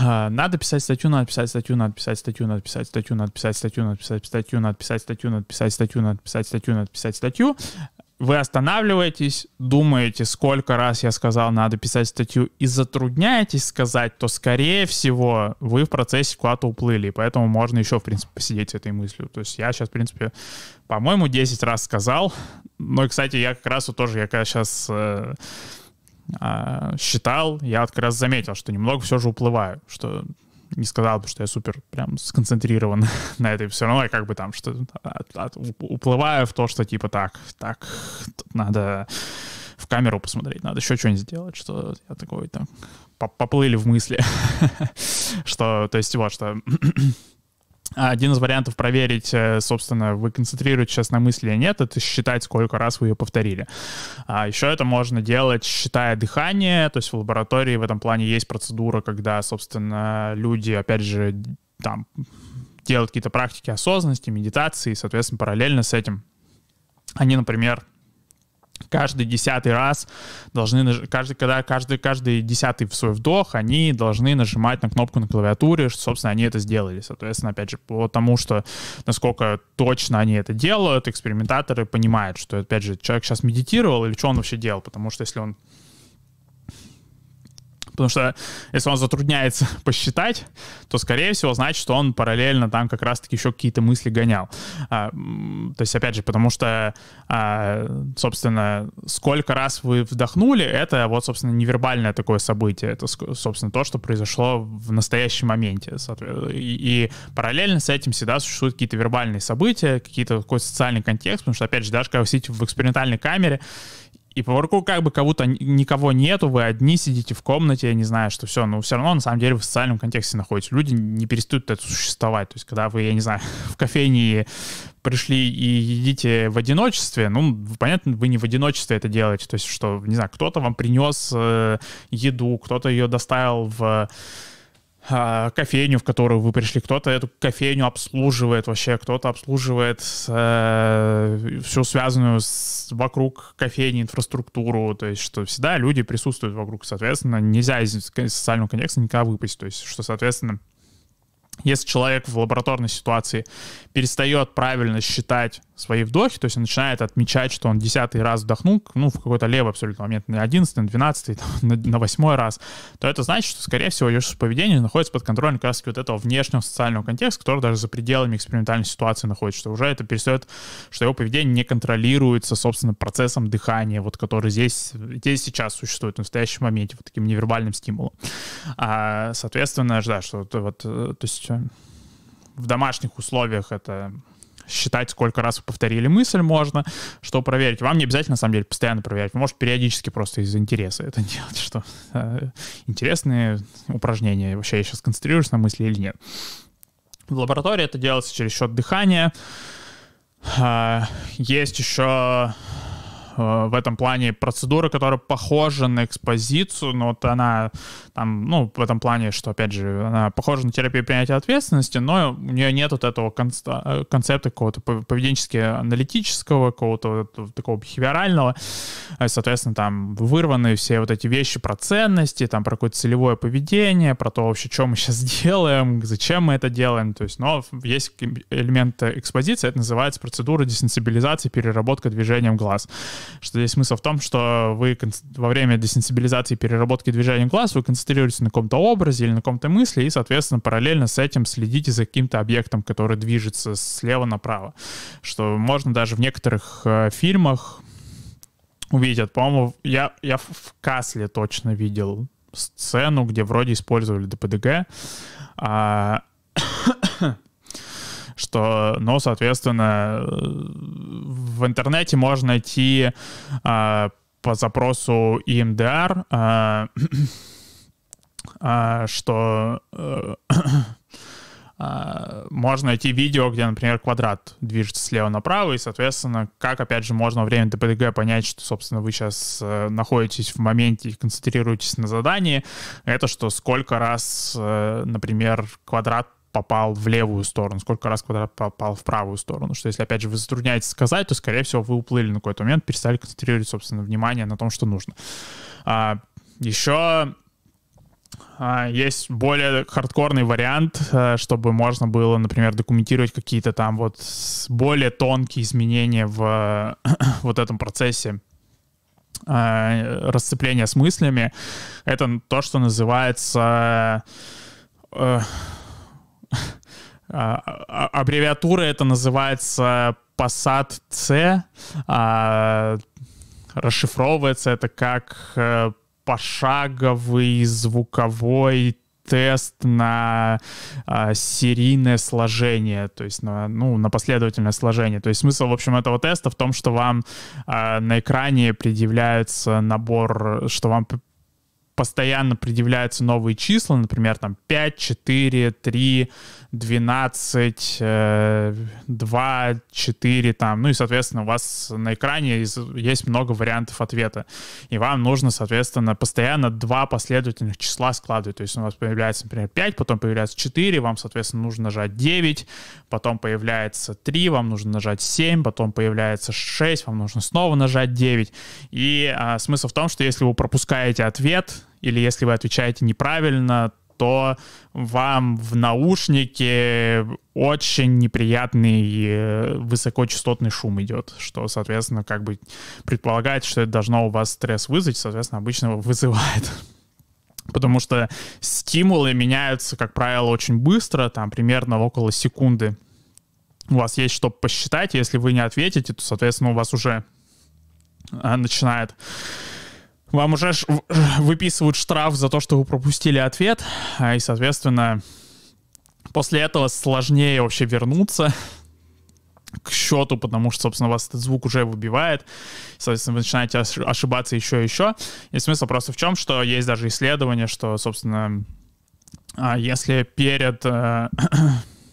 Speaker 1: а, надо писать статью, надо писать статью, надо писать статью, надо писать статью, надо писать статью, надо писать статью, надо писать статью, надо писать статью, надо писать статью, надо писать статью вы останавливаетесь, думаете, сколько раз я сказал, надо писать статью, и затрудняетесь сказать, то, скорее всего, вы в процессе куда-то уплыли, поэтому можно еще, в принципе, посидеть с этой мыслью. То есть я сейчас, в принципе, по-моему, 10 раз сказал, но, кстати, я как раз вот тоже, я когда сейчас э, э, считал, я вот как раз заметил, что немного все же уплываю, что не сказал бы, что я супер прям сконцентрирован на этой. Все равно я как бы там что от, уплываю в то, что типа так, так, надо в камеру посмотреть, надо еще что-нибудь сделать, что я такой там поплыли в мысли, что, то есть вот, что один из вариантов проверить, э, собственно, вы концентрируете сейчас на мысли или нет, это считать, сколько раз вы ее повторили. А еще это можно делать, считая дыхание, то есть в лаборатории в этом плане есть процедура, когда, собственно, люди, опять же, там делают какие-то практики осознанности, медитации, и, соответственно, параллельно с этим они, например, каждый десятый раз должны, каждый, когда каждый, каждый десятый в свой вдох, они должны нажимать на кнопку на клавиатуре, что, собственно, они это сделали. Соответственно, опять же, по тому, что насколько точно они это делают, экспериментаторы понимают, что, опять же, человек сейчас медитировал или что он вообще делал, потому что если он Потому что если он затрудняется посчитать, то, скорее всего, значит, что он параллельно там как раз-таки еще какие-то мысли гонял. А, то есть, опять же, потому что, а, собственно, сколько раз вы вдохнули, это вот, собственно, невербальное такое событие. Это, собственно, то, что произошло в настоящем моменте. И, и параллельно с этим всегда существуют какие-то вербальные события, какие-то какой социальный контекст, потому что, опять же, даже когда вы сидите в экспериментальной камере, и по вокруг как бы кого-то никого нету, вы одни сидите в комнате, я не знаю, что все, но все равно на самом деле в социальном контексте находитесь. Люди не перестают это существовать. То есть когда вы, я не знаю, в кофейне пришли и едите в одиночестве, ну, понятно, вы не в одиночестве это делаете. То есть что, не знаю, кто-то вам принес э, еду, кто-то ее доставил в кофейню, в которую вы пришли. Кто-то эту кофейню обслуживает вообще, кто-то обслуживает э, всю связанную с, вокруг кофейни инфраструктуру. То есть, что всегда люди присутствуют вокруг. Соответственно, нельзя из социального контекста никогда выпасть. То есть, что, соответственно, если человек в лабораторной ситуации перестает правильно считать свои вдохи, то есть он начинает отмечать, что он десятый раз вдохнул, ну, в какой-то левый абсолютно момент, на одиннадцатый, на двенадцатый, на восьмой раз, то это значит, что, скорее всего, ее поведение находится под контролем как раз вот этого внешнего социального контекста, который даже за пределами экспериментальной ситуации находится, что уже это перестает, что его поведение не контролируется, собственно, процессом дыхания, вот который здесь, здесь сейчас существует, в настоящем моменте, вот таким невербальным стимулом. А, соответственно, да, что вот, э, то есть в домашних условиях это считать, сколько раз вы повторили мысль можно, что проверить. Вам не обязательно, на самом деле, постоянно проверять. Вы можете периодически просто из интереса это делать, что э, интересные упражнения. Вообще я сейчас концентрируюсь на мысли или нет. В лаборатории это делается через счет дыхания. Э, есть еще в этом плане процедура, которая похожа на экспозицию, но вот она там, ну, в этом плане, что, опять же, она похожа на терапию принятия ответственности, но у нее нет вот этого э, концепта какого-то поведенчески-аналитического, какого-то такого бихевиорального. Соответственно, там вырваны все вот эти вещи про ценности, там про какое-то целевое поведение, про то вообще, что мы сейчас делаем, зачем мы это делаем. То есть, но есть элемент экспозиции, это называется процедура десенсибилизации, переработка движением глаз что здесь смысл в том, что вы во время десенсибилизации переработки движения глаз вы концентрируетесь на каком-то образе или на каком-то мысли, и, соответственно, параллельно с этим следите за каким-то объектом, который движется слева направо. Что можно даже в некоторых э, фильмах увидеть. По-моему, я, я в Касле точно видел сцену, где вроде использовали ДПДГ. А, что, ну, соответственно, в интернете можно найти э, по запросу EMDR, э, э, что э, можно найти видео, где, например, квадрат движется слева направо, и, соответственно, как, опять же, можно во время ДПДГ понять, что, собственно, вы сейчас э, находитесь в моменте и концентрируетесь на задании, это что сколько раз, э, например, квадрат попал в левую сторону, сколько раз квадрат попал в правую сторону. Что если, опять же, вы затрудняетесь сказать, то, скорее всего, вы уплыли на какой-то момент, перестали концентрировать, собственно, внимание на том, что нужно. А, еще а, есть более хардкорный вариант, а, чтобы можно было, например, документировать какие-то там вот более тонкие изменения в вот этом процессе а, расцепления с мыслями. Это то, что называется э, аббревиатура это называется PASAT-C. А, расшифровывается это как э, пошаговый звуковой тест на а, серийное сложение, то есть на, ну, на последовательное сложение. То есть смысл, в общем, этого теста в том, что вам а, на экране предъявляется набор, что вам постоянно предъявляются новые числа, например, там 5, 4, 3, 12, 2, 4, там, ну и, соответственно, у вас на экране есть много вариантов ответа. И вам нужно, соответственно, постоянно два последовательных числа складывать. То есть у вас появляется, например, 5, потом появляется 4, вам, соответственно, нужно нажать 9, потом появляется 3, вам нужно нажать 7, потом появляется 6, вам нужно снова нажать 9. И а, смысл в том, что если вы пропускаете ответ, или если вы отвечаете неправильно, то вам в наушнике очень неприятный э, высокочастотный шум идет, что, соответственно, как бы предполагает, что это должно у вас стресс вызвать, соответственно, обычно вызывает. Потому что стимулы меняются, как правило, очень быстро, там примерно около секунды. У вас есть что посчитать, если вы не ответите, то, соответственно, у вас уже а, начинает вам уже выписывают штраф за то, что вы пропустили ответ, а, и, соответственно, после этого сложнее вообще вернуться к счету, потому что, собственно, вас этот звук уже выбивает. Соответственно, вы начинаете ошибаться еще и еще. И смысл просто в чем, что есть даже исследование, что, собственно, а, если перед э,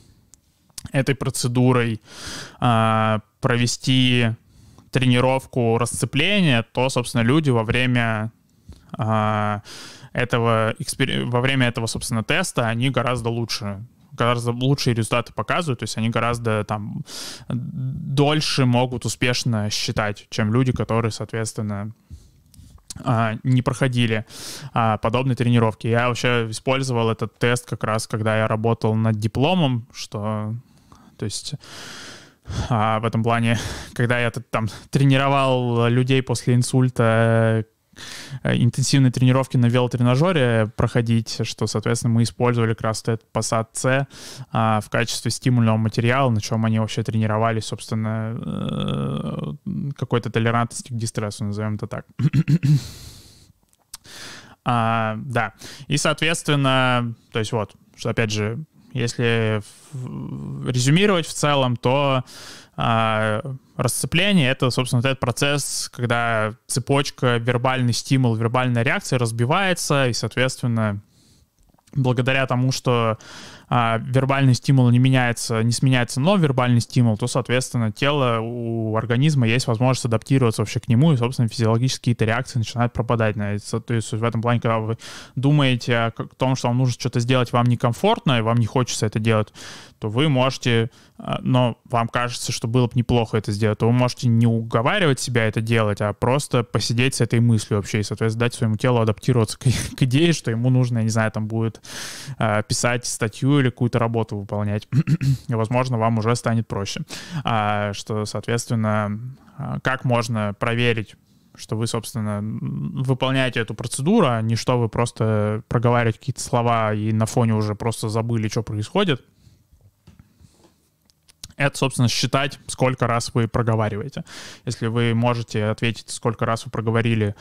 Speaker 1: этой процедурой э, провести тренировку расцепления, то, собственно, люди во время а, этого, во время этого, собственно, теста, они гораздо лучше гораздо лучшие результаты показывают, то есть они гораздо там дольше могут успешно считать, чем люди, которые, соответственно, а, не проходили а, подобные тренировки. Я вообще использовал этот тест как раз, когда я работал над дипломом, что, то есть а, в этом плане, когда я там тренировал людей после инсульта э, интенсивные тренировки на велотренажере проходить, что, соответственно, мы использовали как раз этот Passat C а, в качестве стимульного материала, на чем они вообще тренировали, собственно, э, какой-то толерантности к дистрессу, назовем это так. а, да, и, соответственно, то есть вот, что, опять же, если резюмировать в целом, то а, расцепление — это, собственно, этот процесс, когда цепочка вербальный стимул, вербальная реакция разбивается, и, соответственно, благодаря тому, что а, вербальный стимул не меняется, не сменяется, но вербальный стимул, то, соответственно, тело у организма есть возможность адаптироваться вообще к нему, и, собственно, физиологические какие-то реакции начинают пропадать. То есть в этом плане, когда вы думаете о том, что вам нужно что-то сделать, вам некомфортно, и вам не хочется это делать, то вы можете, а, но вам кажется, что было бы неплохо это сделать, то вы можете не уговаривать себя это делать, а просто посидеть с этой мыслью вообще и, соответственно, дать своему телу адаптироваться к, идее, что ему нужно, я не знаю, там будет э, писать статью или какую-то работу выполнять. и, возможно, вам уже станет проще. А, что, соответственно, а, как можно проверить что вы, собственно, выполняете эту процедуру, а не что вы просто проговариваете какие-то слова и на фоне уже просто забыли, что происходит это, собственно, считать, сколько раз вы проговариваете. Если вы можете ответить, сколько раз вы проговорили,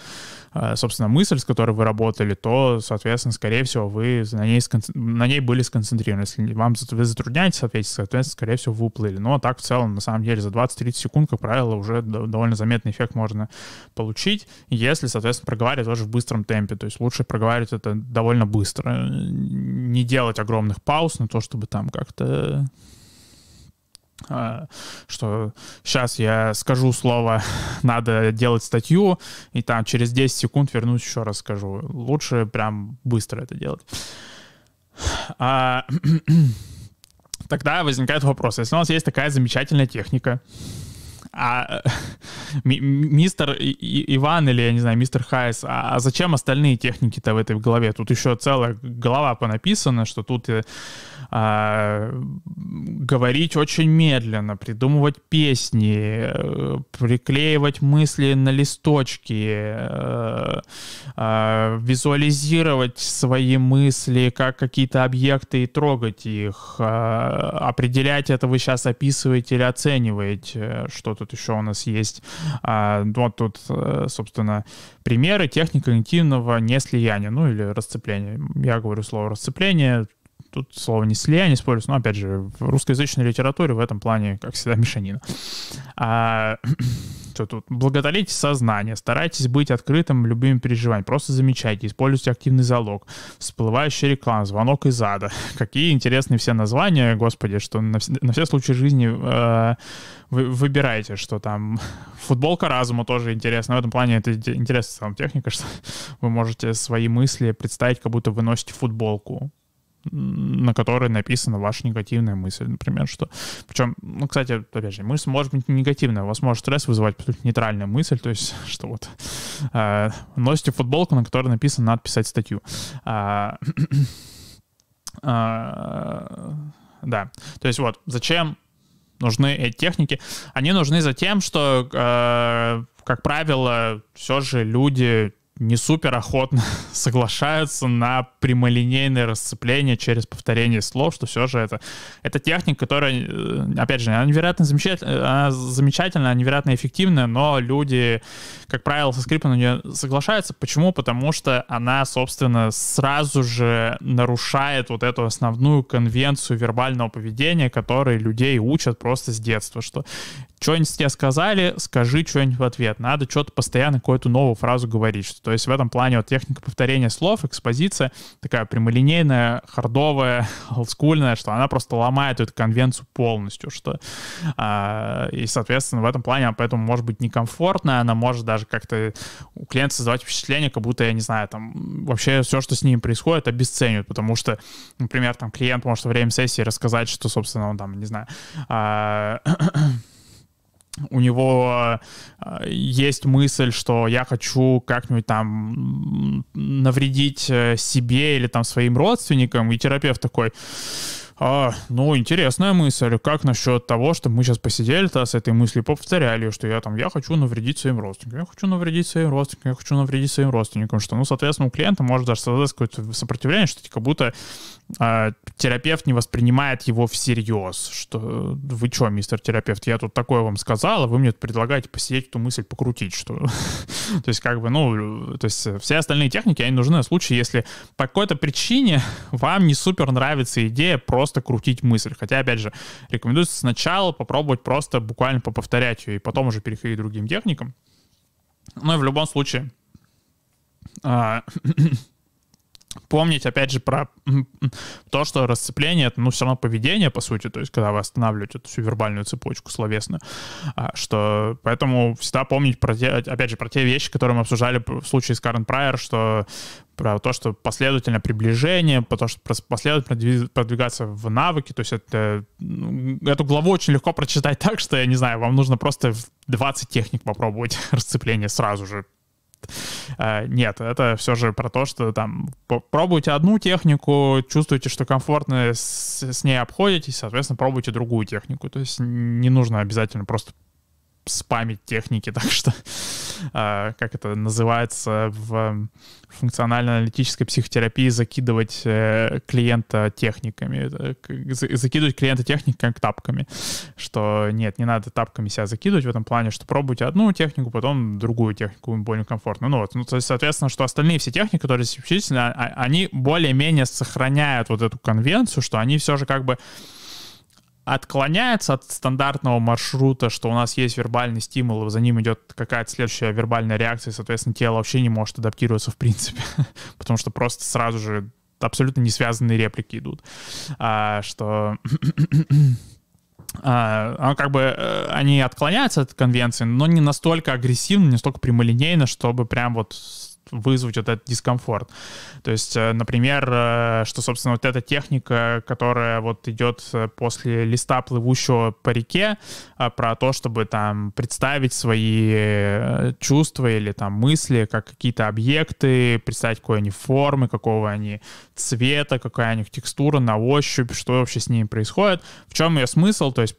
Speaker 1: э, собственно, мысль, с которой вы работали, то, соответственно, скорее всего, вы на ней, на ней были сконцентрированы. Если вам вы затрудняетесь ответить, соответственно, скорее всего, вы уплыли. Но так в целом, на самом деле, за 20-30 секунд, как правило, уже довольно заметный эффект можно получить, если, соответственно, проговаривать тоже в быстром темпе. То есть лучше проговаривать это довольно быстро. Не делать огромных пауз на то, чтобы там как-то что сейчас я скажу слово, надо делать статью, и там через 10 секунд вернусь еще раз скажу. Лучше прям быстро это делать. А, тогда возникает вопрос, если у нас есть такая замечательная техника, а мистер Иван или, я не знаю, мистер Хайс, а, а зачем остальные техники-то в этой голове? Тут еще целая голова понаписана, что тут э, а, говорить очень медленно, придумывать песни, э, приклеивать мысли на листочки, э, э, визуализировать свои мысли как какие-то объекты и трогать их, определять это вы сейчас описываете или оцениваете, что тут еще у нас есть. А, вот тут, собственно, примеры техники когнитивного неслияния, ну или расцепления. Я говорю слово расцепление, Тут слово не слияние используется, но, опять же, в русскоязычной литературе в этом плане, как всегда, мешанина. А, что тут? Благодарите сознание, старайтесь быть открытым любыми переживаниями, просто замечайте, используйте активный залог, всплывающая реклама, звонок из ада. Какие интересные все названия, господи, что на, все, на все случаи жизни э, вы выбираете, что там футболка разума тоже интересно. В этом плане это интересная техника, что вы можете свои мысли представить, как будто вы носите футболку на которой написана ваша негативная мысль, например, что... Причем, ну, кстати, опять же, мысль может быть негативная, у вас может стресс вызывать нейтральная мысль, то есть, что вот э, носите футболку, на которой написано «надо писать статью». А, а, да, то есть вот, зачем нужны эти техники? Они нужны за тем, что, э, как правило, все же люди не супер охотно соглашаются на прямолинейное расцепление через повторение слов, что все же это, это техника, которая, э, опять же, она невероятно замечательная, она замечательная, невероятно эффективная, но люди, как правило, со скрипом на нее соглашаются. Почему? Потому что она, собственно, сразу же нарушает вот эту основную конвенцию вербального поведения, которой людей учат просто с детства, что что-нибудь тебе сказали, скажи что-нибудь в ответ. Надо что-то постоянно какую-то новую фразу говорить. То есть в этом плане вот техника повторения слов, экспозиция такая прямолинейная, хардовая, олдскульная, что она просто ломает эту конвенцию полностью. Что, а, и, соответственно, в этом плане она поэтому может быть некомфортная, она может даже как-то у клиента создавать впечатление, как будто, я не знаю, там вообще все, что с ним происходит, обесценивают, потому что, например, там клиент может во время сессии рассказать, что, собственно, он там, не знаю, а, у него э, есть мысль, что я хочу как-нибудь там навредить э, себе или там своим родственникам, и терапевт такой, а, ну, интересная мысль. Как насчет того, чтобы мы сейчас посидели-то с этой мыслью, повторяли, что я там, я хочу навредить своим родственникам, я хочу навредить своим родственникам, я хочу навредить своим родственникам, что, ну, соответственно, у клиента может даже создать какое-то сопротивление, что как будто терапевт не воспринимает его всерьез, что вы что, мистер терапевт, я тут такое вам сказал, а вы мне предлагаете посидеть эту мысль покрутить, что... то есть, как бы, ну, то есть все остальные техники, они нужны в случае, если по какой-то причине вам не супер нравится идея просто просто крутить мысль. Хотя, опять же, рекомендуется сначала попробовать просто буквально поповторять ее, и потом уже переходить к другим техникам. Ну и в любом случае, а, помнить, опять же, про то, что расцепление — это, ну, все равно поведение, по сути, то есть когда вы останавливаете эту всю вербальную цепочку словесную, а, что поэтому всегда помнить, про те, опять же, про те вещи, которые мы обсуждали в случае с Карен Прайер, что про то, что последовательное приближение, про то, что последовательно продвигаться в навыки, то есть это, эту главу очень легко прочитать так, что, я не знаю, вам нужно просто 20 техник попробовать расцепление сразу же, нет, это все же про то, что там пробуйте одну технику, чувствуете, что комфортно с, с ней обходитесь, соответственно, пробуйте другую технику. То есть не нужно обязательно просто спамить техники, так что, э, как это называется в функционально-аналитической психотерапии, закидывать э, клиента техниками, закидывать клиента техниками как тапками, что нет, не надо тапками себя закидывать в этом плане, что пробуйте одну технику, потом другую технику, более комфортно. Ну вот, ну, то есть, соответственно, что остальные все техники, которые здесь перечислены, а, они более-менее сохраняют вот эту конвенцию, что они все же как бы отклоняется от стандартного маршрута, что у нас есть вербальный стимул, за ним идет какая-то следующая вербальная реакция, и, соответственно, тело вообще не может адаптироваться в принципе, потому что просто сразу же абсолютно не связанные реплики идут. А, что а, как бы э, они отклоняются от конвенции, но не настолько агрессивно, не настолько прямолинейно, чтобы прям вот вызвать вот этот дискомфорт. То есть, э, например, э, что, собственно, вот эта техника, которая вот идет э, после листа плывущего по реке, про то, чтобы там представить свои чувства или там мысли как какие-то объекты, представить, какой они формы, какого они цвета, какая у них текстура на ощупь, что вообще с ними происходит, в чем ее смысл, то есть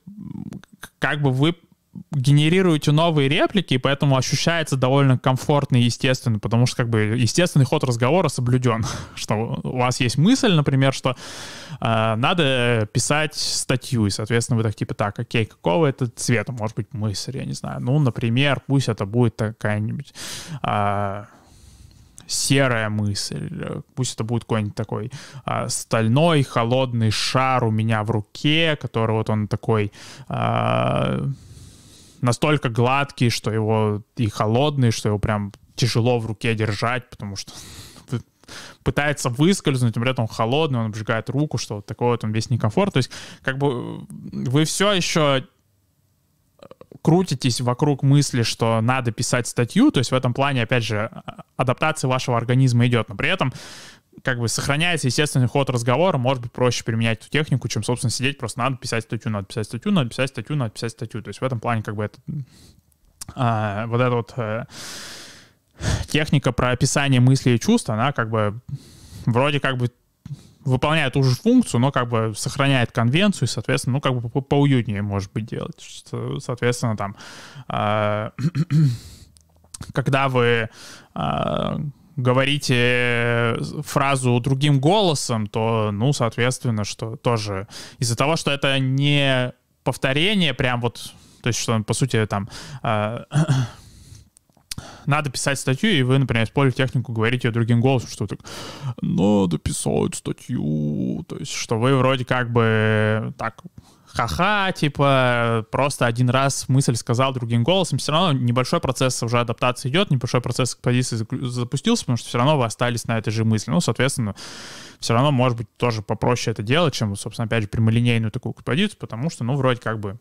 Speaker 1: как бы вы генерируете новые реплики, и поэтому ощущается довольно комфортно и естественно, потому что как бы естественный ход разговора соблюден, что у вас есть мысль, например, что э, надо писать статью, и, соответственно, вы так типа, так, окей, какого это цвета может быть мысль, я не знаю, ну, например, пусть это будет такая-нибудь э, серая мысль, пусть это будет какой-нибудь такой э, стальной, холодный шар у меня в руке, который вот он такой... Э, настолько гладкий, что его и холодный, что его прям тяжело в руке держать, потому что пытается выскользнуть, но при этом холодный, он обжигает руку, что вот такой вот он весь некомфорт. То есть как бы вы все еще крутитесь вокруг мысли, что надо писать статью, то есть в этом плане, опять же, адаптация вашего организма идет, но при этом как бы сохраняется естественный ход разговора, может быть проще применять эту технику, чем, собственно, сидеть, просто надо писать статью, надо писать статью, надо писать статью, надо писать статью. То есть в этом плане как бы это а, вот эта вот а, техника про описание мыслей и чувств, она как бы вроде как бы выполняет ту же функцию, но как бы сохраняет конвенцию, и, соответственно, ну, как бы по поуютнее, может быть, делать. Соответственно, там, э, когда вы э, говорите э, фразу другим голосом, то, ну, соответственно, что тоже из-за того, что это не повторение прям вот, то есть что, по сути, там... Э, надо писать статью, и вы, например, используете технику, говорите другим голосом, что так, надо писать статью, то есть что вы вроде как бы так ха-ха, типа, просто один раз мысль сказал другим голосом, все равно небольшой процесс уже адаптации идет, небольшой процесс экспозиции запустился, потому что все равно вы остались на этой же мысли. Ну, соответственно, все равно, может быть, тоже попроще это делать, чем, собственно, опять же, прямолинейную такую экспозицию, потому что, ну, вроде как бы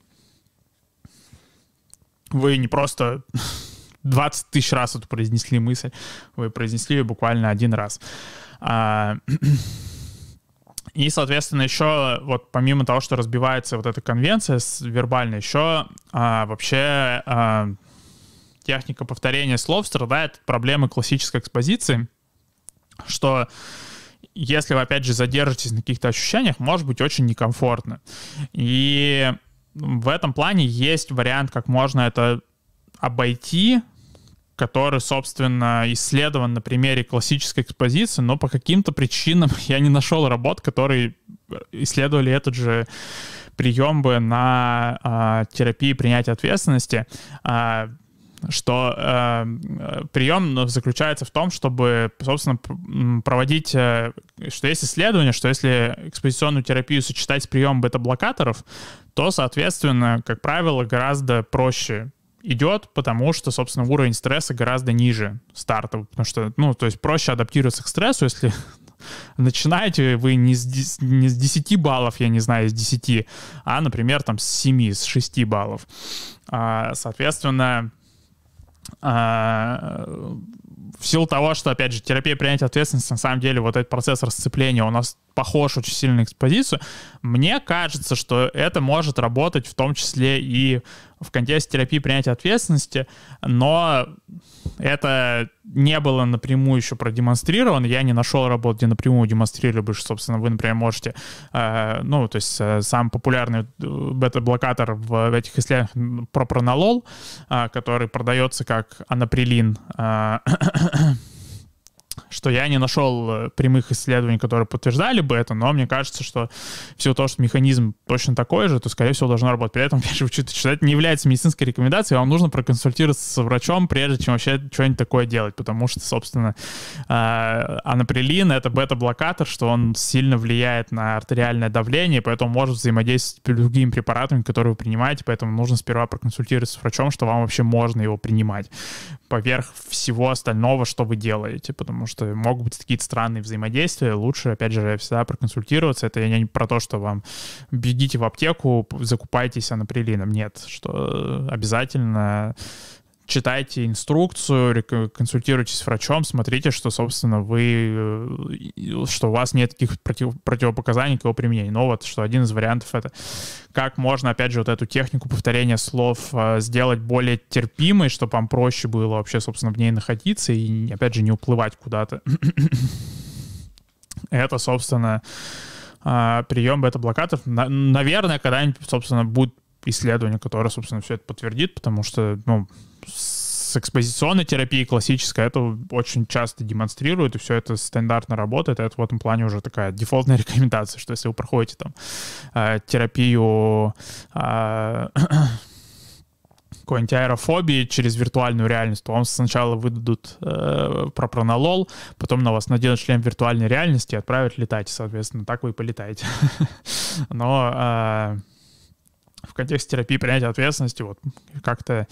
Speaker 1: вы не просто 20 тысяч раз эту произнесли мысль, вы произнесли ее буквально один раз. И, соответственно, еще вот помимо того, что разбивается вот эта конвенция вербальная, еще а, вообще а, техника повторения слов страдает проблемы классической экспозиции, что если вы, опять же, задержитесь на каких-то ощущениях, может быть очень некомфортно. И в этом плане есть вариант, как можно это обойти, который, собственно, исследован на примере классической экспозиции, но по каким-то причинам я не нашел работ, которые исследовали этот же прием бы на а, терапии принятия ответственности. А, что э, прием заключается в том, чтобы, собственно, проводить, э, что есть исследование, что если экспозиционную терапию сочетать с приемом бета-блокаторов, то, соответственно, как правило, гораздо проще идет, потому что, собственно, уровень стресса гораздо ниже старта, потому что, ну, то есть проще адаптироваться к стрессу, если начинаете вы не с, не с 10 баллов, я не знаю, с 10, а, например, там с 7, с 6 баллов. А, соответственно, а, в силу того, что, опять же, терапия принятия ответственности, на самом деле, вот этот процесс расцепления у нас похож очень сильно на экспозицию, мне кажется, что это может работать в том числе и в контексте терапии принятия ответственности, но это не было напрямую еще продемонстрировано. Я не нашел работу, где напрямую демонстрировали, что, собственно, вы, например, можете, э, ну, то есть э, самый популярный э, бета-блокатор в, в этих исследованиях пропронолол, э, который продается как анаприлин, э, что я не нашел э, прямых исследований, которые подтверждали бы это, но мне кажется, что все то, что механизм точно такой же, то, скорее всего, должно работать. При этом, опять же, учитывая, что это не является медицинской рекомендацией, вам нужно проконсультироваться с врачом, прежде чем вообще что-нибудь такое делать, потому что, собственно, э, анаприлин — это бета-блокатор, что он сильно влияет на артериальное давление, поэтому может взаимодействовать с другими препаратами, которые вы принимаете, поэтому нужно сперва проконсультироваться с врачом, что вам вообще можно его принимать поверх всего остального, что вы делаете, потому что могут быть какие-то странные взаимодействия. Лучше, опять же, всегда проконсультироваться. Это не про то, что вам бегите в аптеку, закупайтесь анаприлином. Нет, что обязательно читайте инструкцию, консультируйтесь с врачом, смотрите, что, собственно, вы, э, что у вас нет таких против, противопоказаний к его применению. Но вот, что один из вариантов это как можно, опять же, вот эту технику повторения слов э, сделать более терпимой, чтобы вам проще было вообще, собственно, в ней находиться и, опять же, не уплывать куда-то. это, собственно, э, прием бета-блокатов. Наверное, когда-нибудь, собственно, будет исследование, которое, собственно, все это подтвердит, потому что, ну, с экспозиционной терапией классической это очень часто демонстрируют, и все это стандартно работает. Это в этом плане уже такая дефолтная рекомендация, что если вы проходите там э, терапию э, какой-нибудь аэрофобии через виртуальную реальность, то вам сначала выдадут э, пропронолол, потом на вас наденут шлем виртуальной реальности и отправят летать, соответственно, так вы и полетаете. Но в контексте терапии принятия ответственности вот как-то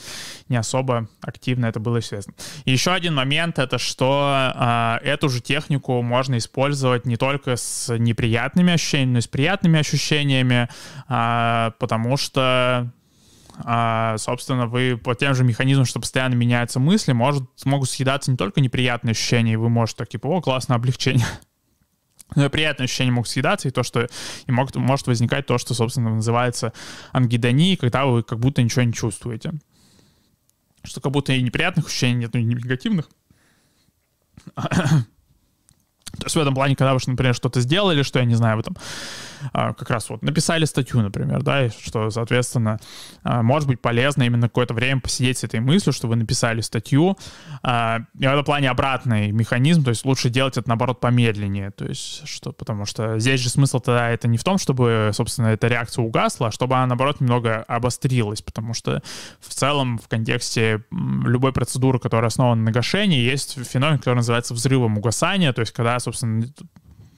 Speaker 1: не особо активно это было известно. Еще один момент это что э, эту же технику можно использовать не только с неприятными ощущениями, но и с приятными ощущениями, э, потому что а, собственно, вы по тем же механизмам, что постоянно меняются мысли, может, могут съедаться не только неприятные ощущения, и вы можете так, типа, о, классное облегчение, но приятные ощущения могут съедаться, и то, что и могут, может возникать то, что, собственно, называется ангидонией, когда вы как будто ничего не чувствуете. Что как будто и неприятных ощущений нет, и негативных. Есть в этом плане, когда вы, например, что-то сделали, что я не знаю, вы там а, как раз вот написали статью, например, да, и что, соответственно, а, может быть полезно именно какое-то время посидеть с этой мыслью, что вы написали статью. А, и в этом плане обратный механизм, то есть лучше делать это, наоборот, помедленнее, то есть что, потому что здесь же смысл тогда это не в том, чтобы, собственно, эта реакция угасла, а чтобы она, наоборот, немного обострилась, потому что в целом в контексте любой процедуры, которая основана на гашении, есть феномен, который называется взрывом угасания, то есть когда, собственно,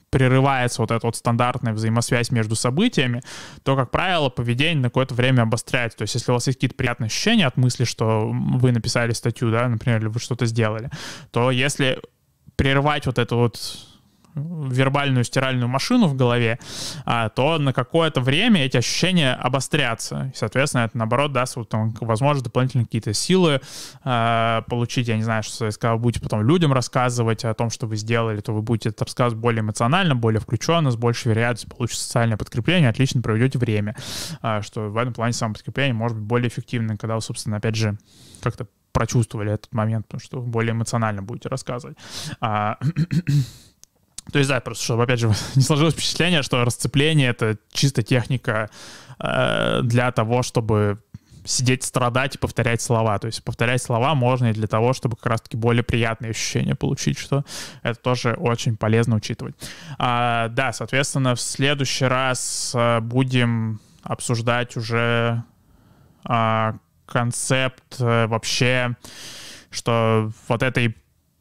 Speaker 1: прерывается вот эта вот стандартная взаимосвязь между событиями, то, как правило, поведение на какое-то время обостряется. То есть, если у вас есть какие-то приятные ощущения от мысли, что вы написали статью, да, например, или вы что-то сделали, то если прерывать вот эту вот вербальную стиральную машину в голове, а, то на какое-то время эти ощущения обострятся. И, соответственно, это, наоборот, даст вот, там, возможность дополнительные какие-то силы э, получить. Я не знаю, что если вы будете потом людям рассказывать о том, что вы сделали, то вы будете это рассказывать более эмоционально, более включенно, с большей вероятностью получите социальное подкрепление, отлично проведете время. А, что в этом плане самоподкрепление может быть более эффективным, когда вы, собственно, опять же, как-то прочувствовали этот момент, потому что вы более эмоционально будете рассказывать. То есть, да, просто чтобы, опять же, не сложилось впечатление, что расцепление — это чисто техника э, для того, чтобы сидеть, страдать и повторять слова. То есть повторять слова можно и для того, чтобы как раз-таки более приятные ощущения получить, что это тоже очень полезно учитывать. А, да, соответственно, в следующий раз э, будем обсуждать уже а, концепт вообще, что вот этой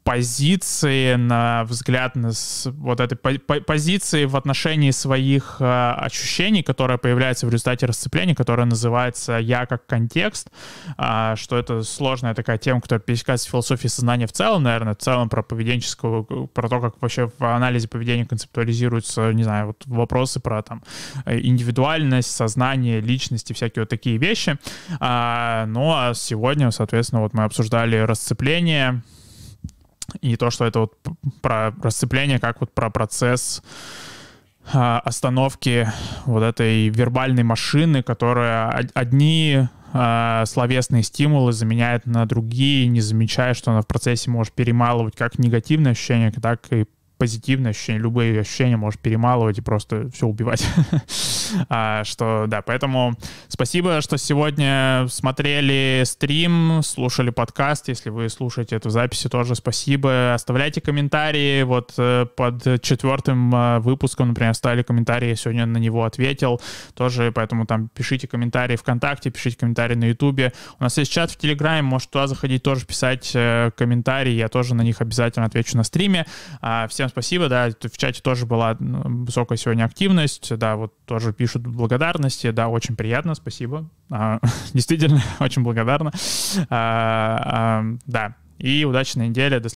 Speaker 1: позиции, на взгляд на вот этой по позиции в отношении своих э, ощущений, которая появляется в результате расцепления, которая называется «я как контекст», э, что это сложная такая тема, которая пересекается с философией сознания в целом, наверное, в целом про поведенческую, про то, как вообще в анализе поведения концептуализируются, не знаю, вот вопросы про там индивидуальность, сознание, личности, всякие вот такие вещи. А, ну а сегодня, соответственно, вот мы обсуждали расцепление, и то, что это вот про расцепление, как вот про процесс а, остановки вот этой вербальной машины, которая одни э, словесные стимулы заменяет на другие, не замечая, что она в процессе может перемалывать как негативные ощущения, так и позитивные ощущения, любые ощущения можешь перемалывать и просто все убивать. а, что, да, поэтому спасибо, что сегодня смотрели стрим, слушали подкаст. Если вы слушаете эту запись, тоже спасибо. Оставляйте комментарии. Вот э, под четвертым э, выпуском, например, оставили комментарии, я сегодня на него ответил. Тоже, поэтому там пишите комментарии ВКонтакте, пишите комментарии на Ютубе. У нас есть чат в Телеграме, может туда заходить, тоже писать э, комментарии. Я тоже на них обязательно отвечу на стриме. А, всем всем спасибо, да, в чате тоже была высокая сегодня активность, да, вот тоже пишут благодарности, да, очень приятно, спасибо, а, действительно, очень благодарна, а, а, да, и удачной недели, до